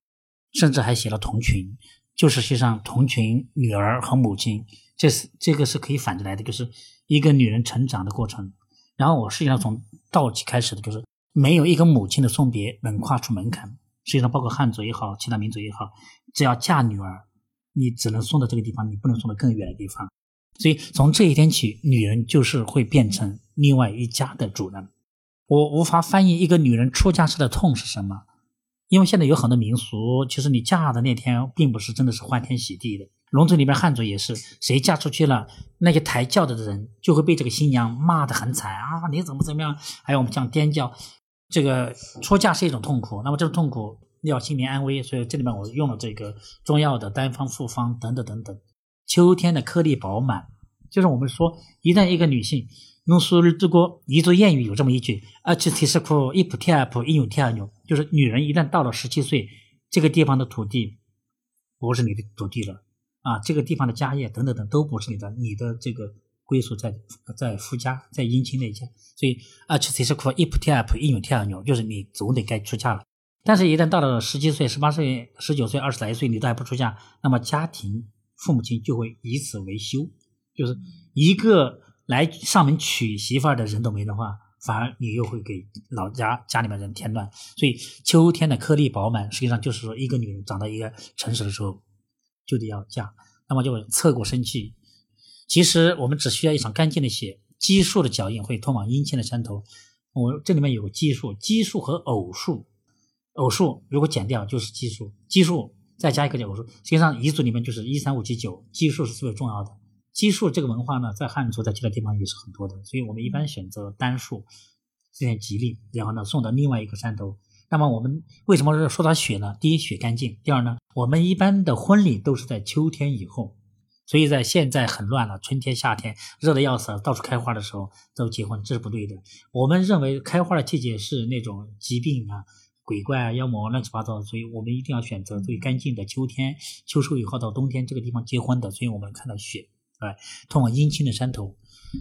[SPEAKER 2] 甚至还写了童群，就是实际上童群女儿和母亲，这是这个是可以反着来的，就是一个女人成长的过程。然后我实际上从道起开始的，就是没有一个母亲的送别能跨出门槛。实际上，包括汉族也好，其他民族也好，只要嫁女儿，你只能送到这个地方，你不能送到更远的地方。所以从这一天起，女人就是会变成另外一家的主人。我无法翻译一个女人出嫁时的痛是什么。因为现在有很多民俗，其实你嫁的那天并不是真的是欢天喜地的。农村里边汉族也是，谁嫁出去了，那些抬轿子的人就会被这个新娘骂得很惨啊！你怎么怎么样？还有我们讲颠轿，这个出嫁是一种痛苦，那么这种痛苦要心灵安危，所以这里面我用了这个中药的单方、复方等等等等。秋天的颗粒饱满，就是我们说，一旦一个女性。用苏日之国彝族谚语有这么一句：“阿七提是库一普天二普一永天二牛。”就是女人一旦到了十七岁，这个地方的土地不是你的土地了啊，这个地方的家业等等等都不是你的，你的这个归属在在夫家，在姻亲那家。所以阿七提是库一普天二普一永天二牛，就是你总得该出嫁了。但是，一旦到了十七岁、十八岁、十九岁、二十来岁，你都还不出嫁，那么家庭父母亲就会以此为羞，就是一个。来上门娶媳妇儿的人都没的话，反而你又会给老家家里面人添乱。所以秋天的颗粒饱满，实际上就是说一个女人长到一个成熟的时候，就得要嫁，那么就侧过身去。其实我们只需要一场干净的血，奇数的脚印会通往阴间的山头。我这里面有个奇数，奇数和偶数，偶数如果减掉就是奇数，奇数再加一个偶数，实际上彝族里面就是一三五七九，奇数是最为重要的。奇数这个文化呢，在汉族在其他地方也是很多的，所以我们一般选择单数，这些吉利，然后呢送到另外一个山头。那么我们为什么说它雪呢？第一，雪干净；第二呢，我们一般的婚礼都是在秋天以后，所以在现在很乱了，春天、夏天热的要死，到处开花的时候都结婚，这是不对的。我们认为开花的季节是那种疾病啊、鬼怪啊、妖魔乱七八糟，所以我们一定要选择最干净的秋天，秋收以后到冬天这个地方结婚的，所以我们看到雪。哎，通往阴清的山头，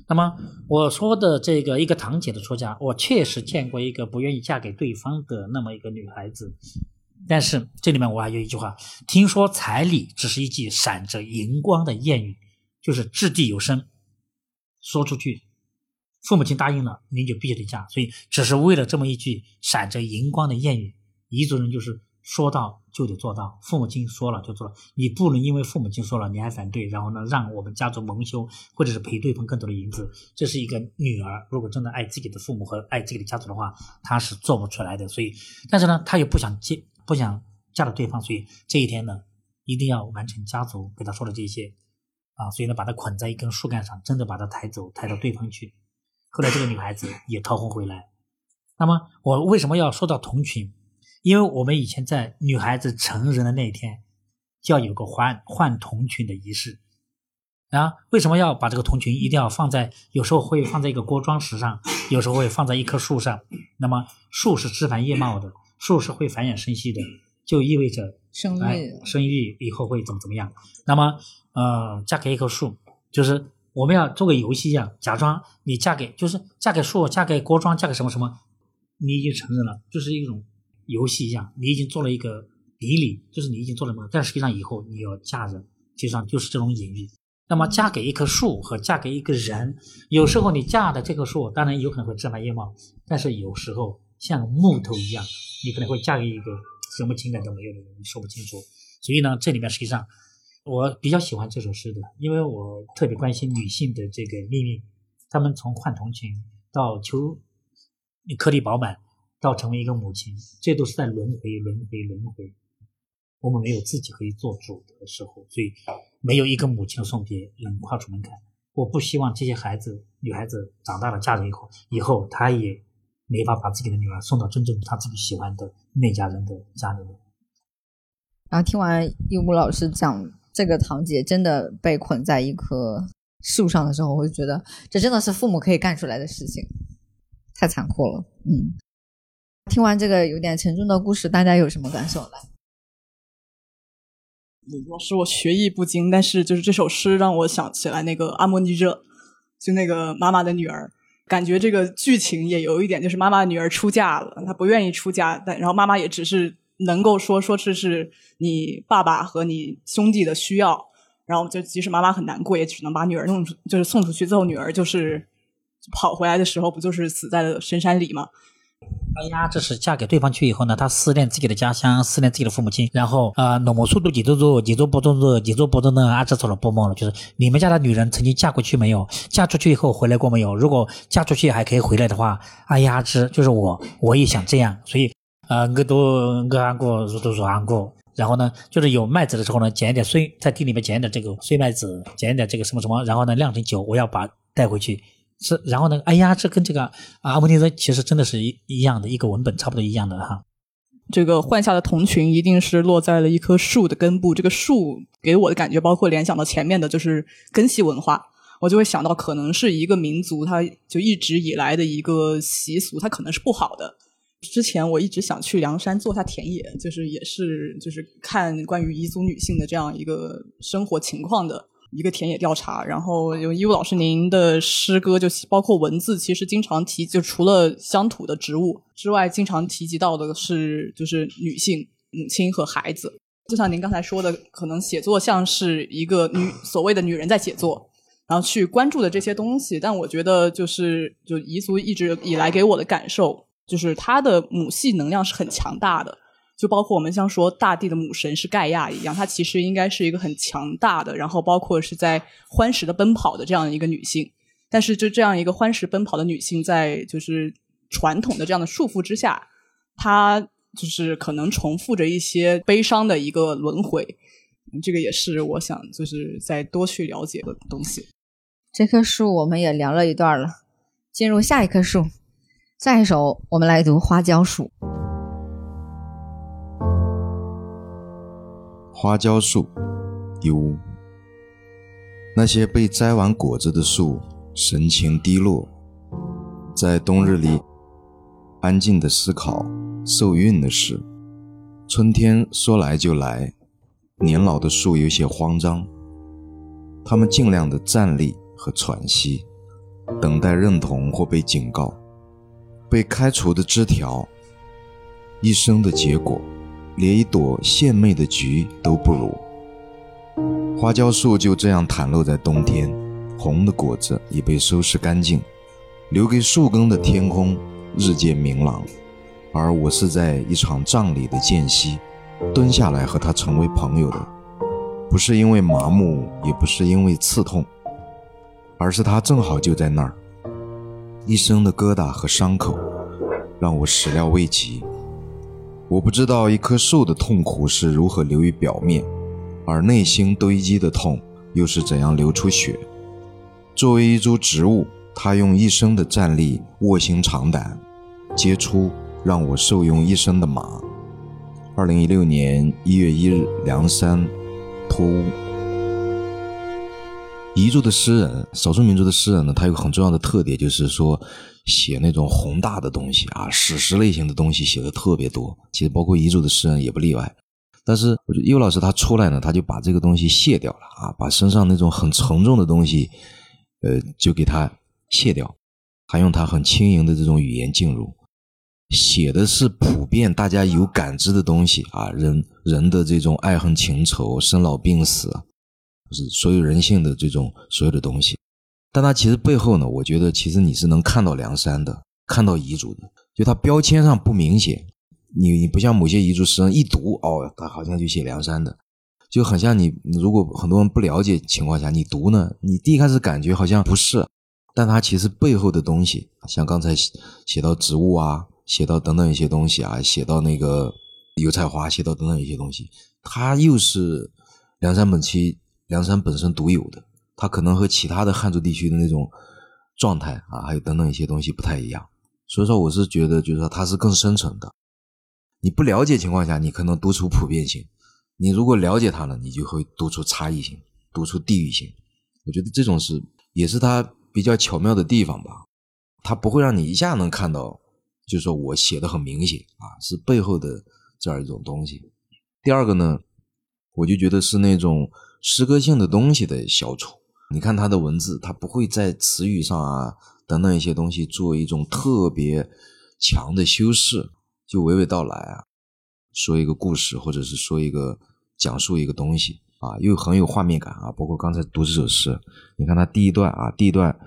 [SPEAKER 2] 那么我说的这个一个堂姐的出嫁，我确实见过一个不愿意嫁给对方的那么一个女孩子。但是这里面我还有一句话，听说彩礼只是一句闪着银光的谚语，就是掷地有声，说出去，父母亲答应了，您就必须得嫁。所以只是为了这么一句闪着银光的谚语，彝族人就是说到就得做到，父母亲说了就做了，你不能因为父母亲说了你还反对，然后呢让我们家族蒙羞，或者是赔对方更多的银子。这是一个女儿，如果真的爱自己的父母和爱自己的家族的话，她是做不出来的。所以，但是呢，她又不想接。不想嫁了对方，所以这一天呢，一定要完成家族给她说的这些啊，所以呢，把他捆在一根树干上，真的把他抬走，抬到对方去。后来这个女孩子也逃婚回来。那么我为什么要说到同群？因为我们以前在女孩子成人的那一天，就要有个换换童裙的仪式啊。为什么要把这个同群一定要放在？有时候会放在一个锅庄石上，有时候会放在一棵树上。那么树是枝繁叶茂的。树是会繁衍生息的，就意味着
[SPEAKER 1] 生育，
[SPEAKER 2] 生育以后会怎么怎么样？那么，呃，嫁给一棵树，就是我们要做个游戏一样，假装你嫁给，就是嫁给树，嫁给锅庄，嫁给什么什么，你已经成人了，就是一种游戏一样，你已经做了一个比礼，就是你已经做了什么，但实际上以后你要嫁人，实际上就是这种隐喻。那么，嫁给一棵树和嫁给一个人，有时候你嫁的这棵树当然有可能会枝繁叶茂，但是有时候像木头一样。你可能会嫁给一个什么情感都没有的人，你说不清楚。所以呢，这里面实际上我比较喜欢这首诗的，因为我特别关心女性的这个命运。她们从换同情到求你颗粒饱满，到成为一个母亲，这都是在轮回、轮回、轮回。我们没有自己可以做主的时候，所以没有一个母亲送别能跨出门槛。我不希望这些孩子、女孩子长大了嫁人以后，以后她也。没法把自己的女儿送到真正她自己喜欢的那家人的家里面。
[SPEAKER 1] 然后听完优木老师讲这个堂姐真的被捆在一棵树上的时候，我就觉得这真的是父母可以干出来的事情，太残酷了。嗯，听完这个有点沉重的故事，大家有什么感受呢？
[SPEAKER 7] 老师，我学艺不精，但是就是这首诗让我想起来那个阿莫尼热，就那个妈妈的女儿。感觉这个剧情也有一点，就是妈妈女儿出嫁了，她不愿意出嫁，但然后妈妈也只是能够说说这是你爸爸和你兄弟的需要，然后就即使妈妈很难过，也只能把女儿弄出，就是送出去。最后女儿就是跑回来的时候，不就是死在了深山里吗？
[SPEAKER 2] 哎呀，这是嫁给对方去以后呢，她思念自己的家乡，思念自己的父母亲，然后啊，那么速度几多多，几多不多多，几多不多呢？啊，这错了不梦了，就是你们家的女人曾经嫁过去没有？嫁出去以后回来过没有？如果嫁出去还可以回来的话，哎呀，这就是我，我也想这样，所以啊，我都我安过，如都如安过。然后呢，就是有？麦子的时候呢，捡一点碎，在地里面捡一点这个碎麦子，捡一点这个什么什么，然后呢酿成酒，我要把带回去。是，然后呢？哎呀，这跟这个啊，阿姆尼泽其实真的是一一样的，一个文本差不多一样的哈。
[SPEAKER 7] 这个换下的童群一定是落在了一棵树的根部。这个树给我的感觉，包括联想到前面的就是根系文化，我就会想到可能是一个民族，它就一直以来的一个习俗，它可能是不好的。之前我一直想去凉山做下田野，就是也是就是看关于彝族女性的这样一个生活情况的。一个田野调查，然后有义务老师，您的诗歌就包括文字，其实经常提，就除了乡土的植物之外，经常提及到的是就是女性、母亲和孩子。就像您刚才说的，可能写作像是一个女所谓的女人在写作，然后去关注的这些东西。但我觉得，就是就彝族一直以来给我的感受，就是它的母系能量是很强大的。就包括我们像说大地的母神是盖亚一样，她其实应该是一个很强大的，然后包括是在欢实的奔跑的这样一个女性。但是就这样一个欢实奔跑的女性，在就是传统的这样的束缚之下，她就是可能重复着一些悲伤的一个轮回。这个也是我想就是再多去了解的东西。
[SPEAKER 1] 这棵树我们也聊了一段了，进入下一棵树，下一首我们来读花椒树。
[SPEAKER 10] 花椒树，丢。那些被摘完果子的树，神情低落，在冬日里安静的思考受孕的事。春天说来就来，年老的树有些慌张，它们尽量的站立和喘息，等待认同或被警告，被开除的枝条，一生的结果，连一朵献媚的菊都不如。花椒树就这样袒露在冬天，红的果子已被收拾干净，留给树根的天空日渐明朗。而我是在一场葬礼的间隙，蹲下来和他成为朋友的，不是因为麻木，也不是因为刺痛，而是他正好就在那儿。一生的疙瘩和伤口，让我始料未及。我不知道一棵树的痛苦是如何流于表面，而内心堆积的痛又是怎样流出血。作为一株植物，它用一生的站立卧薪尝胆，结出。让我受用一生的马。二零一六年一月一日，梁山托屋。彝族的诗人，少数民族的诗人呢，他有很重要的特点，就是说写那种宏大的东西啊，史诗类型的东西写的特别多。其实包括彝族的诗人也不例外。但是我觉得叶老师他出来呢，他就把这个东西卸掉了啊，把身上那种很沉重的东西，呃，就给他卸掉，还用他很轻盈的这种语言进入。写的是普遍大家有感知的东西啊，人人的这种爱恨情仇、生老病死，是所有人性的这种所有的东西。但它其实背后呢，我觉得其实你是能看到梁山的，看到彝族的，就它标签上不明显。你你不像某些彝族诗人一读哦，他好像就写梁山的，就很像你如果很多人不了解情况下，你读呢，你第一开始感觉好像不是，但他其实背后的东西，像刚才写到植物啊。写到等等一些东西啊，写到那个油菜花，写到等等一些东西，它又是梁山本期梁山本身独有的，它可能和其他的汉族地区的那种状态啊，还有等等一些东西不太一样。所以说，我是觉得，就是说它是更深层的。你不了解情况下，你可能读出普遍性；你如果了解它了，你就会读出差异性，读出地域性。我觉得这种是也是它比较巧妙的地方吧，它不会让你一下能看到。就是说我写的很明显啊，是背后的这样一种东西。第二个呢，我就觉得是那种诗歌性的东西的消除。你看他的文字，他不会在词语上啊等等一些东西做一种特别强的修饰，就娓娓道来啊，说一个故事或者是说一个讲述一个东西啊，又很有画面感啊。包括刚才读这首诗，你看他第一段啊，第一段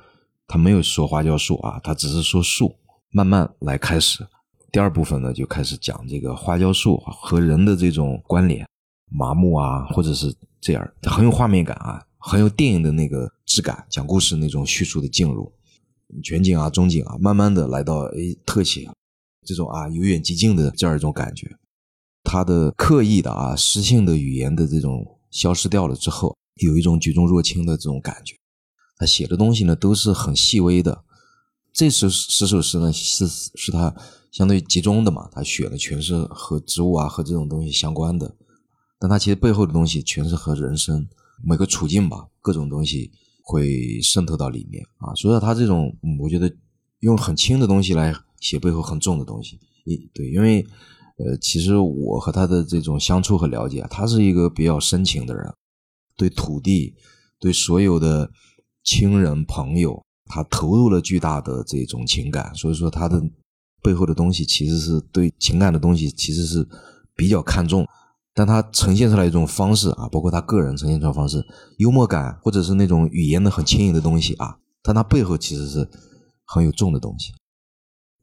[SPEAKER 10] 他没有说花椒树啊，他只是说树。慢慢来开始，第二部分呢就开始讲这个花椒树和人的这种关联，麻木啊，或者是这样，很有画面感啊，很有电影的那个质感，讲故事那种叙述的进入，全景啊、中景啊，慢慢的来到诶特写，这种啊由远及近的这样一种感觉，他的刻意的啊诗性的语言的这种消失掉了之后，有一种举重若轻的这种感觉，他写的东西呢都是很细微的。这十十首诗呢，是是他相对集中的嘛？他选的全是和植物啊和这种东西相关的，但他其实背后的东西全是和人生每个处境吧，各种东西会渗透到里面啊。所以说他这种，我觉得用很轻的东西来写背后很重的东西，一对，因为呃，其实我和他的这种相处和了解，他是一个比较深情的人，对土地，对所有的亲人朋友。他投入了巨大的这种情感，所以说他的背后的东西其实是对情感的东西，其实是比较看重。但他呈现出来一种方式啊，包括他个人呈现出来方式，幽默感或者是那种语言的很轻盈的东西啊，但他背后其实是很有重的东西，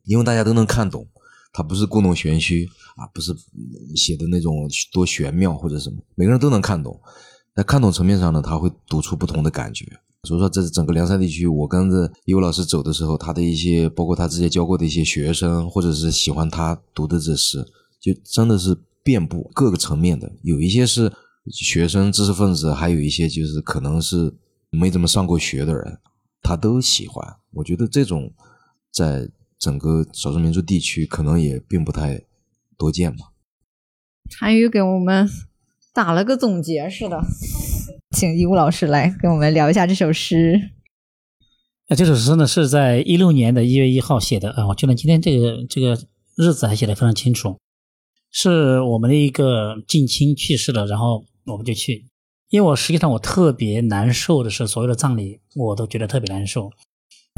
[SPEAKER 10] 因为大家都能看懂，他不是故弄玄虚啊，不是写的那种多玄妙或者什么，每个人都能看懂。在看懂层面上呢，他会读出不同的感觉。所以说，这是整个凉山地区，我跟着尤老师走的时候，他的一些，包括他之前教过的一些学生，或者是喜欢他读的这诗，就真的是遍布各个层面的。有一些是学生、知识分子，还有一些就是可能是没怎么上过学的人，他都喜欢。我觉得这种在整个少数民族地区，可能也并不太多见吧。
[SPEAKER 1] 韩宇给我们打了个总结似的。请义务老师来跟我们聊一下这首诗。
[SPEAKER 2] 那这首诗呢，是在一六年的一月一号写的啊，我记得今天这个这个日子还写的非常清楚。是我们的一个近亲去世了，然后我们就去。因为我实际上我特别难受的是，所有的葬礼我都觉得特别难受。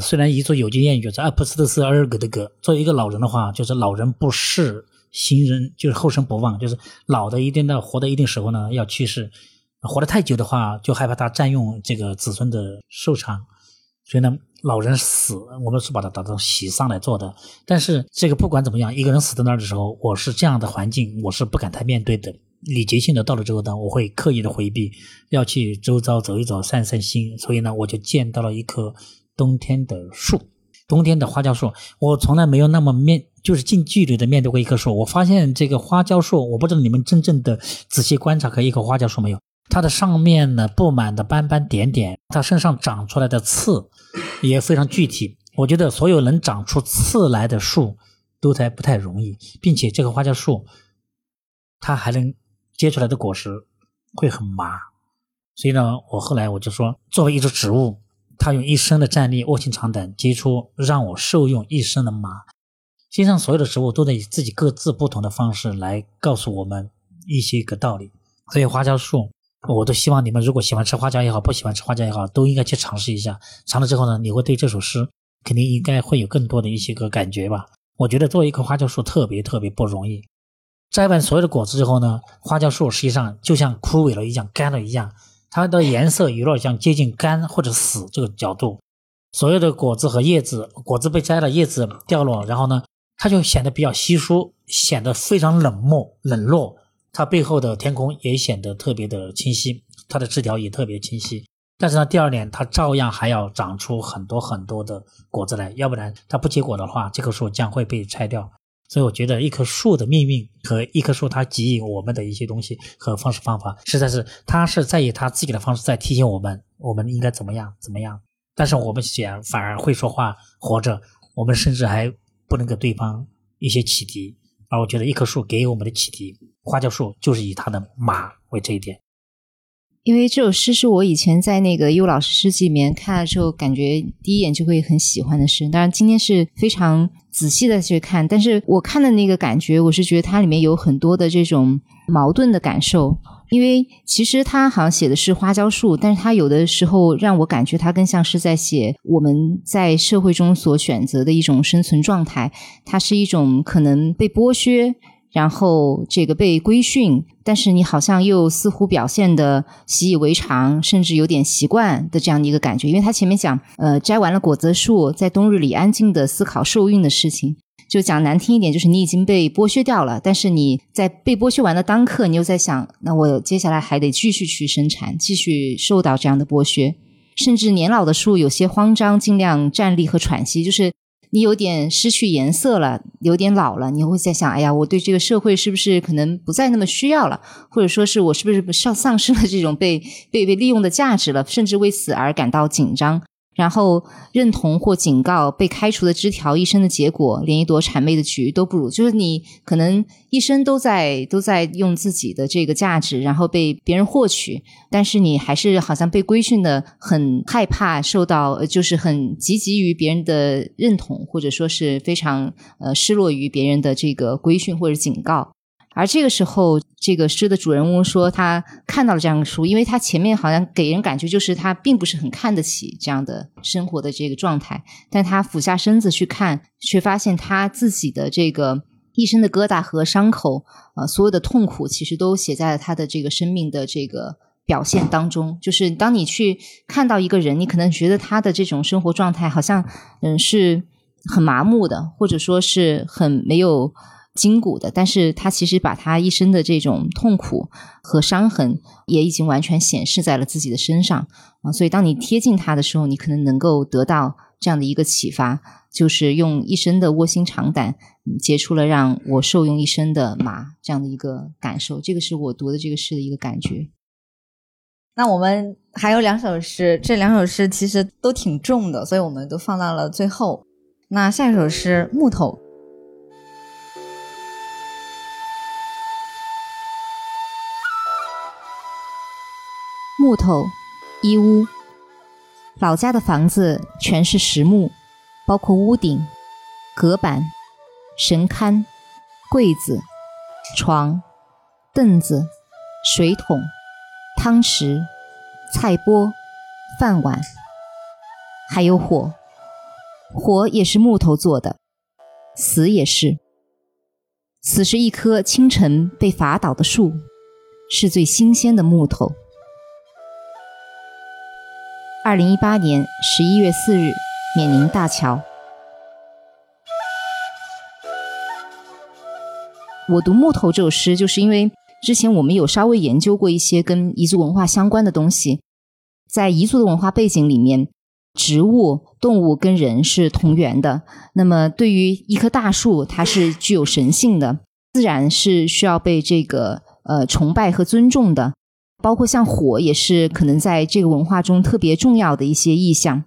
[SPEAKER 2] 虽然彝族有句谚语就是“阿普斯特斯阿尔格的格”，作为一个老人的话，就是老人不逝，行人就是后生不忘，就是老的一定到活到一定时候呢要去世，活得太久的话就害怕他占用这个子孙的寿长，所以呢，老人死我们是把它当成喜丧来做的。但是这个不管怎么样，一个人死在那儿的时候，我是这样的环境，我是不敢太面对的。礼节性的到了之后呢，我会刻意的回避，要去周遭走一走，散散心。所以呢，我就见到了一棵冬天的树，冬天的花椒树。我从来没有那么面，就是近距离的面对过一棵树。我发现这个花椒树，我不知道你们真正的仔细观察过一棵花椒树没有？它的上面呢布满的斑斑点点，它身上长出来的刺也非常具体。我觉得所有能长出刺来的树都才不太容易，并且这棵花椒树它还能。结出来的果实会很麻，所以呢，我后来我就说，作为一株植物，它用一生的战力、卧薪尝胆结出让我受用一生的麻。实上，所有的植物都在以自己各自不同的方式来告诉我们一些个道理。所以花椒树，我都希望你们如果喜欢吃花椒也好，不喜欢吃花椒也好，都应该去尝试一下。尝了之后呢，你会对这首诗肯定应该会有更多的一些个感觉吧。我觉得做一棵花椒树，特别特别不容易。摘完所有的果子之后呢，花椒树实际上就像枯萎了一样、干了一样，它的颜色有点像接近干或者死这个角度。所有的果子和叶子，果子被摘了，叶子掉落，然后呢，它就显得比较稀疏，显得非常冷漠、冷落。它背后的天空也显得特别的清晰，它的枝条也特别清晰。但是呢，第二年它照样还要长出很多很多的果子来，要不然它不结果的话，这棵树将会被拆掉。所以我觉得一棵树的命运和一棵树它给予我们的一些东西和方式方法，实在是它是在以它自己的方式在提醒我们，我们应该怎么样怎么样。但是我们显反而会说话，活着，我们甚至还不能给对方一些启迪。而我觉得一棵树给予我们的启迪，花椒树就是以它的马为这一点。
[SPEAKER 11] 因为这首诗是我以前在那个优老师诗集里面看了之后，感觉第一眼就会很喜欢的诗。当然，今天是非常仔细的去看，但是我看的那个感觉，我是觉得它里面有很多的这种矛盾的感受。因为其实他好像写的是花椒树，但是他有的时候让我感觉他更像是在写我们在社会中所选择的一种生存状态。它是一种可能被剥削。然后这个被规训，但是你好像又似乎表现的习以为常，甚至有点习惯的这样的一个感觉。因为他前面讲，呃，摘完了果子树，在冬日里安静的思考受孕的事情，就讲难听一点，就是你已经被剥削掉了。但是你在被剥削完的当刻，你又在想，那我接下来还得继续去生产，继续受到这样的剥削。甚至年老的树有些慌张，尽量站立和喘息，就是。你有点失去颜色了，有点老了，你会在想：哎呀，我对这个社会是不是可能不再那么需要了？或者说是我是不是丧丧失了这种被被被利用的价值了？甚至为此而感到紧张。然后认同或警告被开除的枝条一生的结果，连一朵谄媚的菊都不如。就是你可能一生都在都在用自己的这个价值，然后被别人获取，但是你还是好像被规训的很害怕受到，就是很积极于别人的认同，或者说是非常呃失落于别人的这个规训或者警告。而这个时候，这个诗的主人翁说，他看到了这样的书，因为他前面好像给人感觉就是他并不是很看得起这样的生活的这个状态，但他俯下身子去看，却发现他自己的这个一身的疙瘩和伤口，呃，所有的痛苦，其实都写在了他的这个生命的这个表现当中。就是当你去看到一个人，你可能觉得他的这种生活状态好像，嗯，是很麻木的，或者说是很没有。筋骨的，但是他其实把他一生的这种痛苦和伤痕也已经完全显示在了自己的身上啊！所以当你贴近他的时候，你可能能够得到这样的一个启发，就是用一生的卧薪尝胆结出了让我受用一生的马这样的一个感受。这个是我读的这个诗的一个感觉。那我们还有两首诗，这两首诗其实都挺重的，所以我们都放到了最后。那下一首诗《木头》。木头，一屋。老家的房子全是实木，包括屋顶、隔板、神龛、柜子、床、凳子、水桶、汤匙、菜钵、饭碗，还有火，火也是木头做的，死也是。死是一棵清晨被伐倒的树，是最新鲜的木头。二零一八年十一月四日，冕宁大桥。我读木头这首诗，就是因为之前我们有稍微研究过一些跟彝族文化相关的东西，在彝族的文化背景里面，植物、动物跟人是同源的。那么，对于一棵大树，它是具有神性的，自然是需要被这个呃崇拜和尊重的。包括像火，也是可能在这个文化中特别重要的一些意象。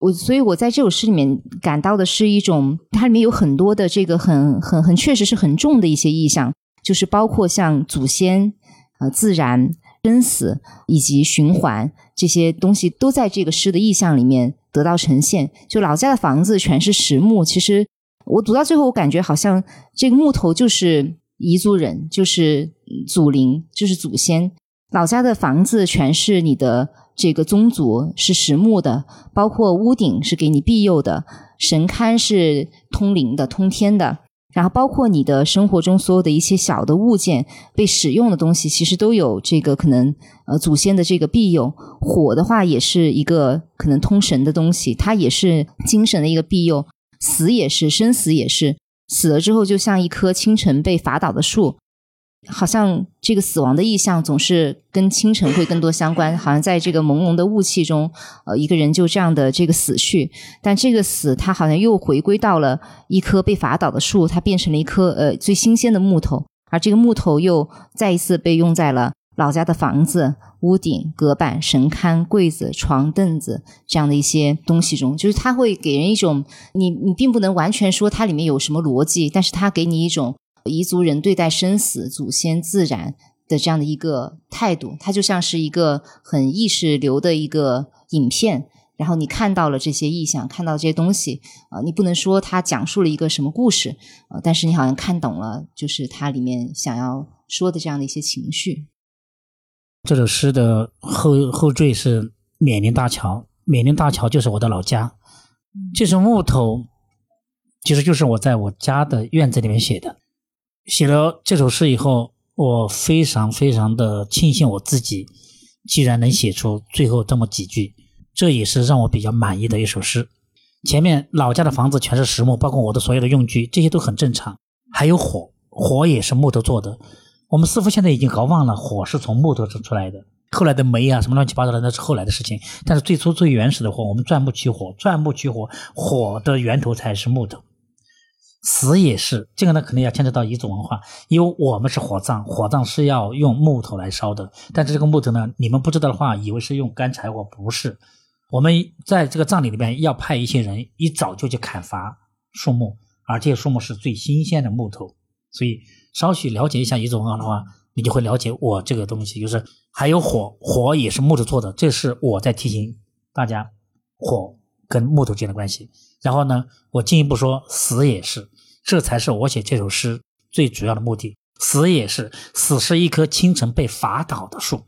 [SPEAKER 11] 我所以，我在这首诗里面感到的是一种，它里面有很多的这个很很很确实是很重的一些意象，就是包括像祖先、呃自然、生死以及循环这些东西，都在这个诗的意象里面得到呈现。就老家的房子全是实木，其实我读到最后，我感觉好像这个木头就是彝族人，就是祖灵，就是祖先。老家的房子全是你的。这个宗族是实木的，包括屋顶是给你庇佑的，神龛是通灵的、通天的，然后包括你的生活中所有的一些小的物件被使用的东西，其实都有这个可能呃祖先的这个庇佑。火的话也是一个可能通神的东西，它也是精神的一个庇佑。死也是，生死也是，死了之后就像一棵清晨被伐倒的树。好像这个死亡的意象总是跟清晨会更多相关，好像在这个朦胧的雾气中，呃，一个人就这样的这个死去。但这个死，它好像又回归到了一棵被伐倒的树，它变成了一棵呃最新鲜的木头，而这个木头又再一次被用在了老家的房子、屋顶、隔板、神龛、柜子、床、凳子这样的一些东西中，就是它会给人一种，你你并不能完全说它里面有什么逻辑，但是它给你一种。彝族人对待生死、祖先、自然的这样的一个态度，它就像是一个很意识流的一个影片。然后你看到了这些意象，看到这些东西，啊，你不能说它讲述了一个什么故事，啊，但是你好像看懂了，就是它里面想要说的这样的一些情绪。
[SPEAKER 2] 这首诗的后后缀是缅宁大桥，缅宁大桥就是我的老家，这是木头，其实就是我在我家的院子里面写的。写了这首诗以后，我非常非常的庆幸我自己，既然能写出最后这么几句，这也是让我比较满意的一首诗。前面老家的房子全是实木，包括我的所有的用具，这些都很正常。还有火，火也是木头做的。我们似乎现在已经搞忘了火是从木头做出来的，后来的煤啊什么乱七八糟的那是后来的事情。但是最初最原始的火，我们钻木取火，钻木取火，火的源头才是木头。死也是这个呢，肯定要牵扯到彝族文化，因为我们是火葬，火葬是要用木头来烧的。但是这个木头呢，你们不知道的话，以为是用干柴火，不是。我们在这个葬礼里面要派一些人一早就去砍伐树木，而这些树木是最新鲜的木头。所以稍许了解一下彝族文化的话，你就会了解我这个东西，就是还有火，火也是木头做的。这是我在提醒大家，火跟木头之间的关系。然后呢，我进一步说，死也是。这才是我写这首诗最主要的目的。死也是，死是一棵清晨被伐倒的树，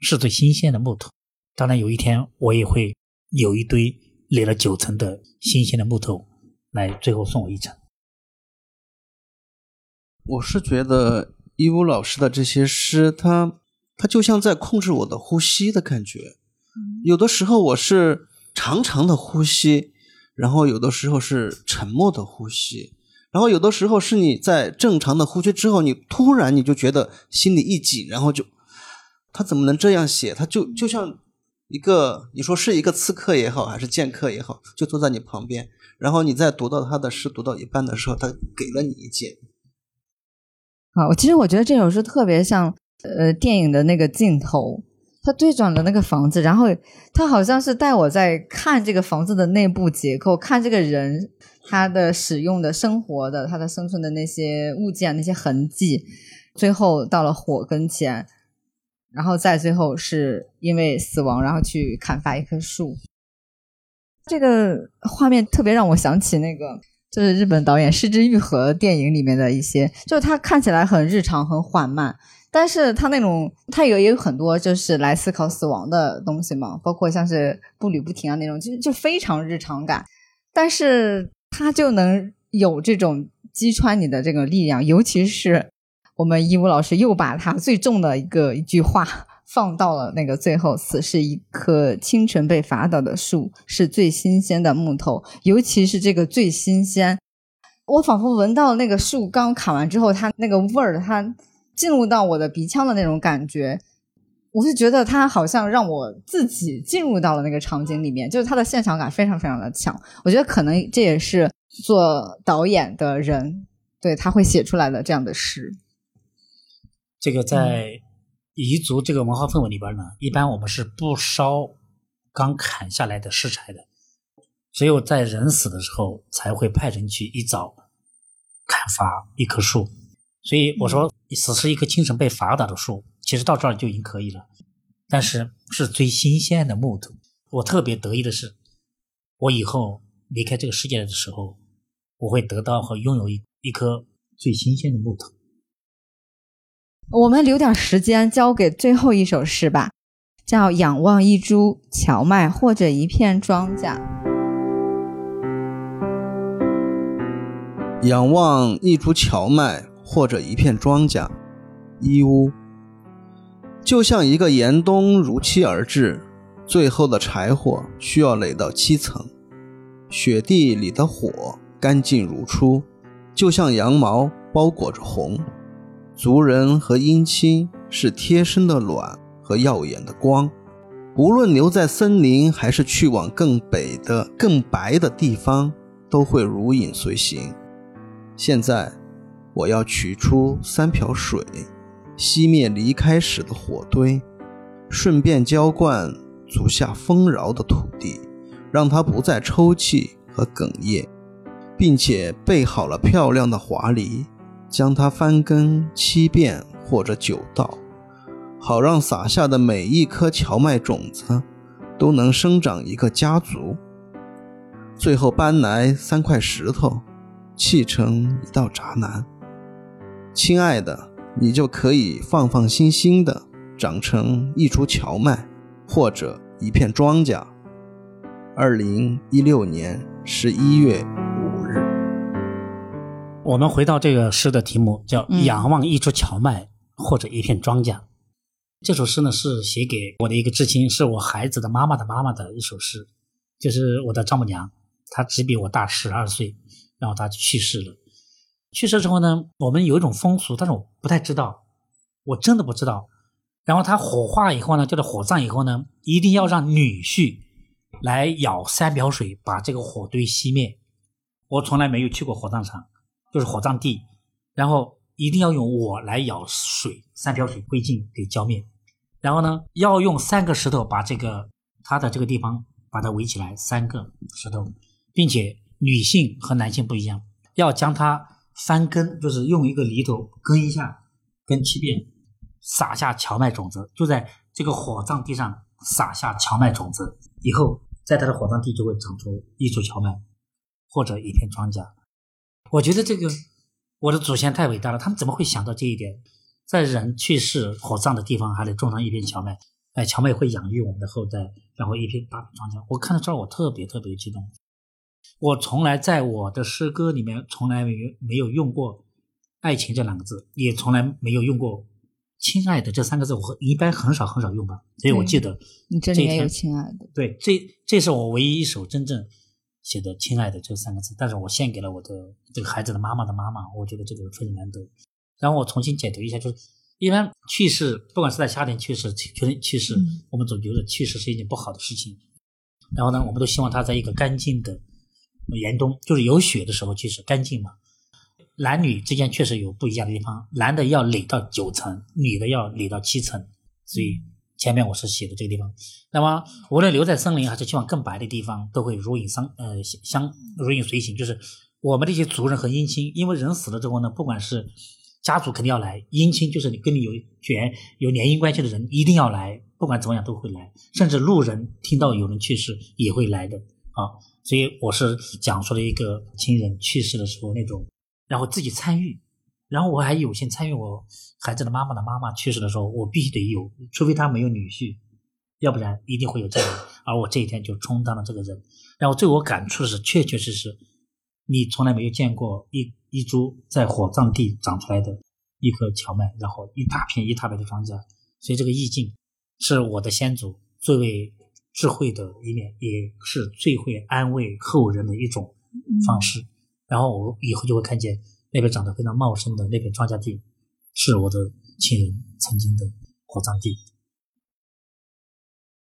[SPEAKER 2] 是最新鲜的木头。当然，有一天我也会有一堆垒了九层的新鲜的木头来最后送我一程。
[SPEAKER 5] 我是觉得一武老师的这些诗，他他就像在控制我的呼吸的感觉。有的时候我是长长的呼吸，然后有的时候是沉默的呼吸。然后有的时候是你在正常的呼吸之后，你突然你就觉得心里一紧，然后就他怎么能这样写？他就就像一个你说是一个刺客也好，还是剑客也好，就坐在你旁边，然后你在读到他的诗读到一半的时候，他给了你一剑。
[SPEAKER 1] 啊，我其实我觉得这首诗特别像呃电影的那个镜头，他对准了那个房子，然后他好像是带我在看这个房子的内部结构，看这个人。他的使用的生活的，他的生存的那些物件、那些痕迹，最后到了火跟前，然后再最后是因为死亡，然后去砍伐一棵树。这个画面特别让我想起那个，就是日本导演失之愈合电影里面的一些，就是他看起来很日常、很缓慢，但是他那种他有也有很多就是来思考死亡的东西嘛，包括像是步履不停啊那种，就就非常日常感。但是它就能有这种击穿你的这个力量，尤其是我们一五老师又把他最重的一个一句话放到了那个最后：“死是一棵清晨被伐倒的树，是最新鲜的木头。”尤其是这个最新鲜，我仿佛闻到那个树刚砍完之后，它那个味儿，它进入到我的鼻腔的那种感觉。我是觉得他好像让我自己进入到了那个场景里面，就是他的现场感非常非常的强。我觉得可能这也是做导演的人对他会写出来的这样的诗。
[SPEAKER 2] 这个在彝族这个文化氛围里边呢，一般我们是不烧刚砍下来的尸柴的，只有在人死的时候才会派人去一早砍伐一棵树。所以我说，死是一棵精神被伐倒的树。其实到这儿就已经可以了，但是是最新鲜的木头。我特别得意的是，我以后离开这个世界的时候，我会得到和拥有一一棵最新鲜的木头。
[SPEAKER 1] 我们留点时间交给最后一首诗吧，叫《仰望一株荞麦或者一片庄稼》。
[SPEAKER 5] 仰望一株荞麦或者一片庄稼，一屋。就像一个严冬如期而至，最后的柴火需要垒到七层，雪地里的火干净如初，就像羊毛包裹着红。族人和姻亲是贴身的暖和耀眼的光，无论留在森林还是去往更北的更白的地方，都会如影随形。现在，我要取出三瓢水。熄灭离开时的火堆，顺便浇灌足下丰饶的土地，让它不再抽泣和哽咽，并且备好了漂亮的华梨，将它翻耕七遍或者九道，好让撒下的每一颗荞麦种子都能生长一个家族。最后搬来三块石头，砌成一道闸栏。亲爱的。你就可以放放心心的长成一株荞麦，或者一片庄稼。二零一六年十一月五日，
[SPEAKER 2] 我们回到这个诗的题目，叫《仰望一株荞麦或者一片庄稼》。这首诗呢是写给我的一个至亲，是我孩子的妈妈的妈妈的一首诗，就是我的丈母娘，她只比我大十二岁，然后她去世了。去世之后呢，我们有一种风俗，但是我不太知道，我真的不知道。然后他火化以后呢，就是火葬以后呢，一定要让女婿来舀三瓢水把这个火堆熄灭。我从来没有去过火葬场，就是火葬地，然后一定要用我来舀水，三瓢水灰烬给浇灭。然后呢，要用三个石头把这个他的这个地方把它围起来，三个石头，并且女性和男性不一样，要将它。翻耕就是用一个犁头耕一下，耕七遍，撒下荞麦种子，就在这个火葬地上撒下荞麦种子，以后在他的火葬地就会长出一株荞麦或者一片庄稼。我觉得这个我的祖先太伟大了，他们怎么会想到这一点？在人去世火葬的地方还得种上一片荞麦，哎，荞麦会养育我们的后代，然后一片大片庄稼。我看到这儿，我特别特别激动。我从来在我的诗歌里面从来没有没有用过“爱情”这两个字，也从来没有用过“亲爱的”这三个字，我一般很少很少用吧。所以我记得
[SPEAKER 1] 你这里面有“亲爱的”，
[SPEAKER 2] 对，这这是我唯一一首真正写的“亲爱的”这三个字，但是我献给了我的这个孩子的妈妈的妈妈，我觉得这个非常难得。然后我重新解读一下，就是一般去世，不管是在夏天去世、秋天去世，我们总觉得去世是一件不好的事情。然后呢，我们都希望他在一个干净的。严冬就是有雪的时候，其实干净嘛。男女之间确实有不一样的地方，男的要垒到九层，女的要垒到七层。所以前面我是写的这个地方。那么无论留在森林还是去往更白的地方，都会如影相呃相如影随形。就是我们这些族人和姻亲，因为人死了之后呢，不管是家族肯定要来，姻亲就是你跟你有血缘有联姻关系的人一定要来，不管怎么样都会来，甚至路人听到有人去世也会来的啊。所以我是讲述了一个亲人去世的时候那种，然后自己参与，然后我还有幸参与我孩子的妈妈的妈妈去世的时候，我必须得有，除非他没有女婿，要不然一定会有这个人，而我这一天就充当了这个人。然后对我感触的是，确确实实，你从来没有见过一一株在火葬地长出来的一棵荞麦，然后一大片一大片的庄稼，所以这个意境是我的先祖最为智慧的一面，也是最会安慰后人的一种方式。然后我以后就会看见那边长得非常茂盛的那片庄稼地，是我的亲人曾经的火葬地。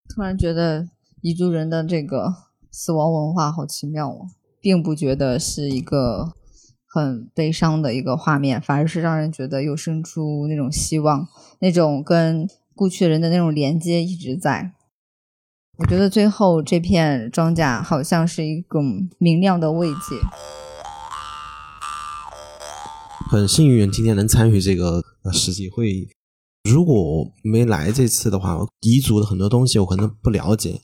[SPEAKER 1] 突然觉得彝族人的这个死亡文化好奇妙哦，并不觉得是一个很悲伤的一个画面，反而是让人觉得又生出那种希望，那种跟故去人的那种连接一直在。我觉得最后这片庄稼好像是一种明亮的慰藉。
[SPEAKER 8] 很幸运今天能参与这个呃实际会议。如果没来这次的话，彝族的很多东西我可能不了解。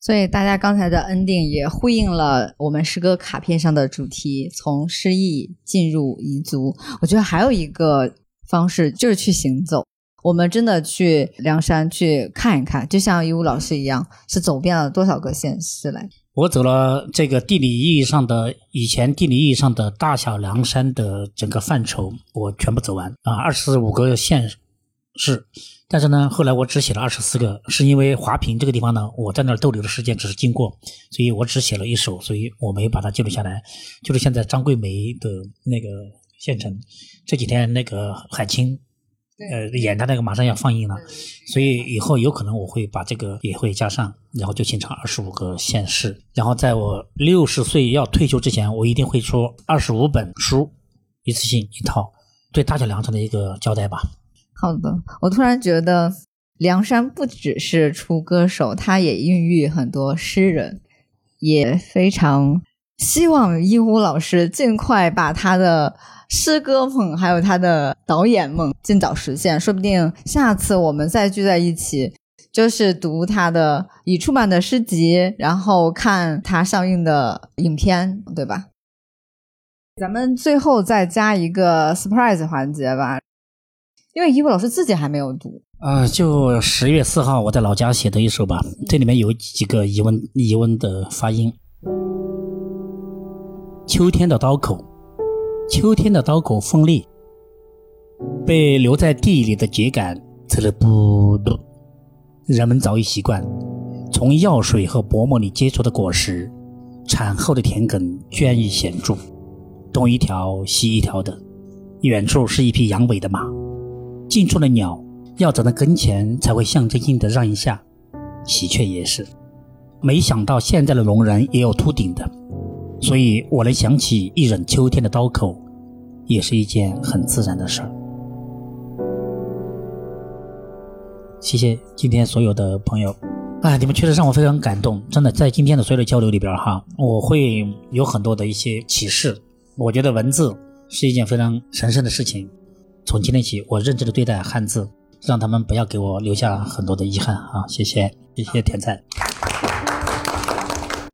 [SPEAKER 1] 所以大家刚才的 ending 也呼应了我们诗歌卡片上的主题，从诗意进入彝族。我觉得还有一个方式就是去行走，我们真的去梁山去看一看，就像义乌老师一样，是走遍了多少个县市来。
[SPEAKER 2] 我走了这个地理意义上的以前地理意义上的大小凉山的整个范畴，我全部走完啊，二十五个县市。但是呢，后来我只写了二十四个，是因为华坪这个地方呢，我在那儿逗留的时间只是经过，所以我只写了一首，所以我没把它记录下来。就是现在张桂梅的那个县城，这几天那个海清。呃，演他那个马上要放映了，所以以后有可能我会把这个也会加上，然后就形成二十五个县市。然后在我六十岁要退休之前，我一定会出二十五本书，一次性一套，对大小凉山的一个交代吧。
[SPEAKER 1] 好的，我突然觉得梁山不只是出歌手，他也孕育很多诗人，也非常希望一乌老师尽快把他的。诗歌梦，还有他的导演梦，尽早实现。说不定下次我们再聚在一起，就是读他的已出版的诗集，然后看他上映的影片，对吧？咱们最后再加一个 surprise 环节吧，因为一位老师自己还没有读。
[SPEAKER 2] 呃，就十月四号我在老家写的一首吧，这里面有几个疑问疑问的发音。秋天的刀口。秋天的刀口锋利，被留在地里的秸秆刺了不多。人们早已习惯从药水和薄膜里结出的果实，产后的田埂娟异显著，东一条西一条的。远处是一匹扬尾的马，近处的鸟要走到跟前才会象征性的让一下。喜鹊也是，没想到现在的农人也有秃顶的。所以我能想起一忍秋天的刀口，也是一件很自然的事儿。谢谢今天所有的朋友，哎，你们确实让我非常感动，真的，在今天的所有的交流里边哈，我会有很多的一些启示。我觉得文字是一件非常神圣的事情，从今天起，我认真的对待汉字，让他们不要给我留下很多的遗憾啊！谢谢，谢谢甜菜。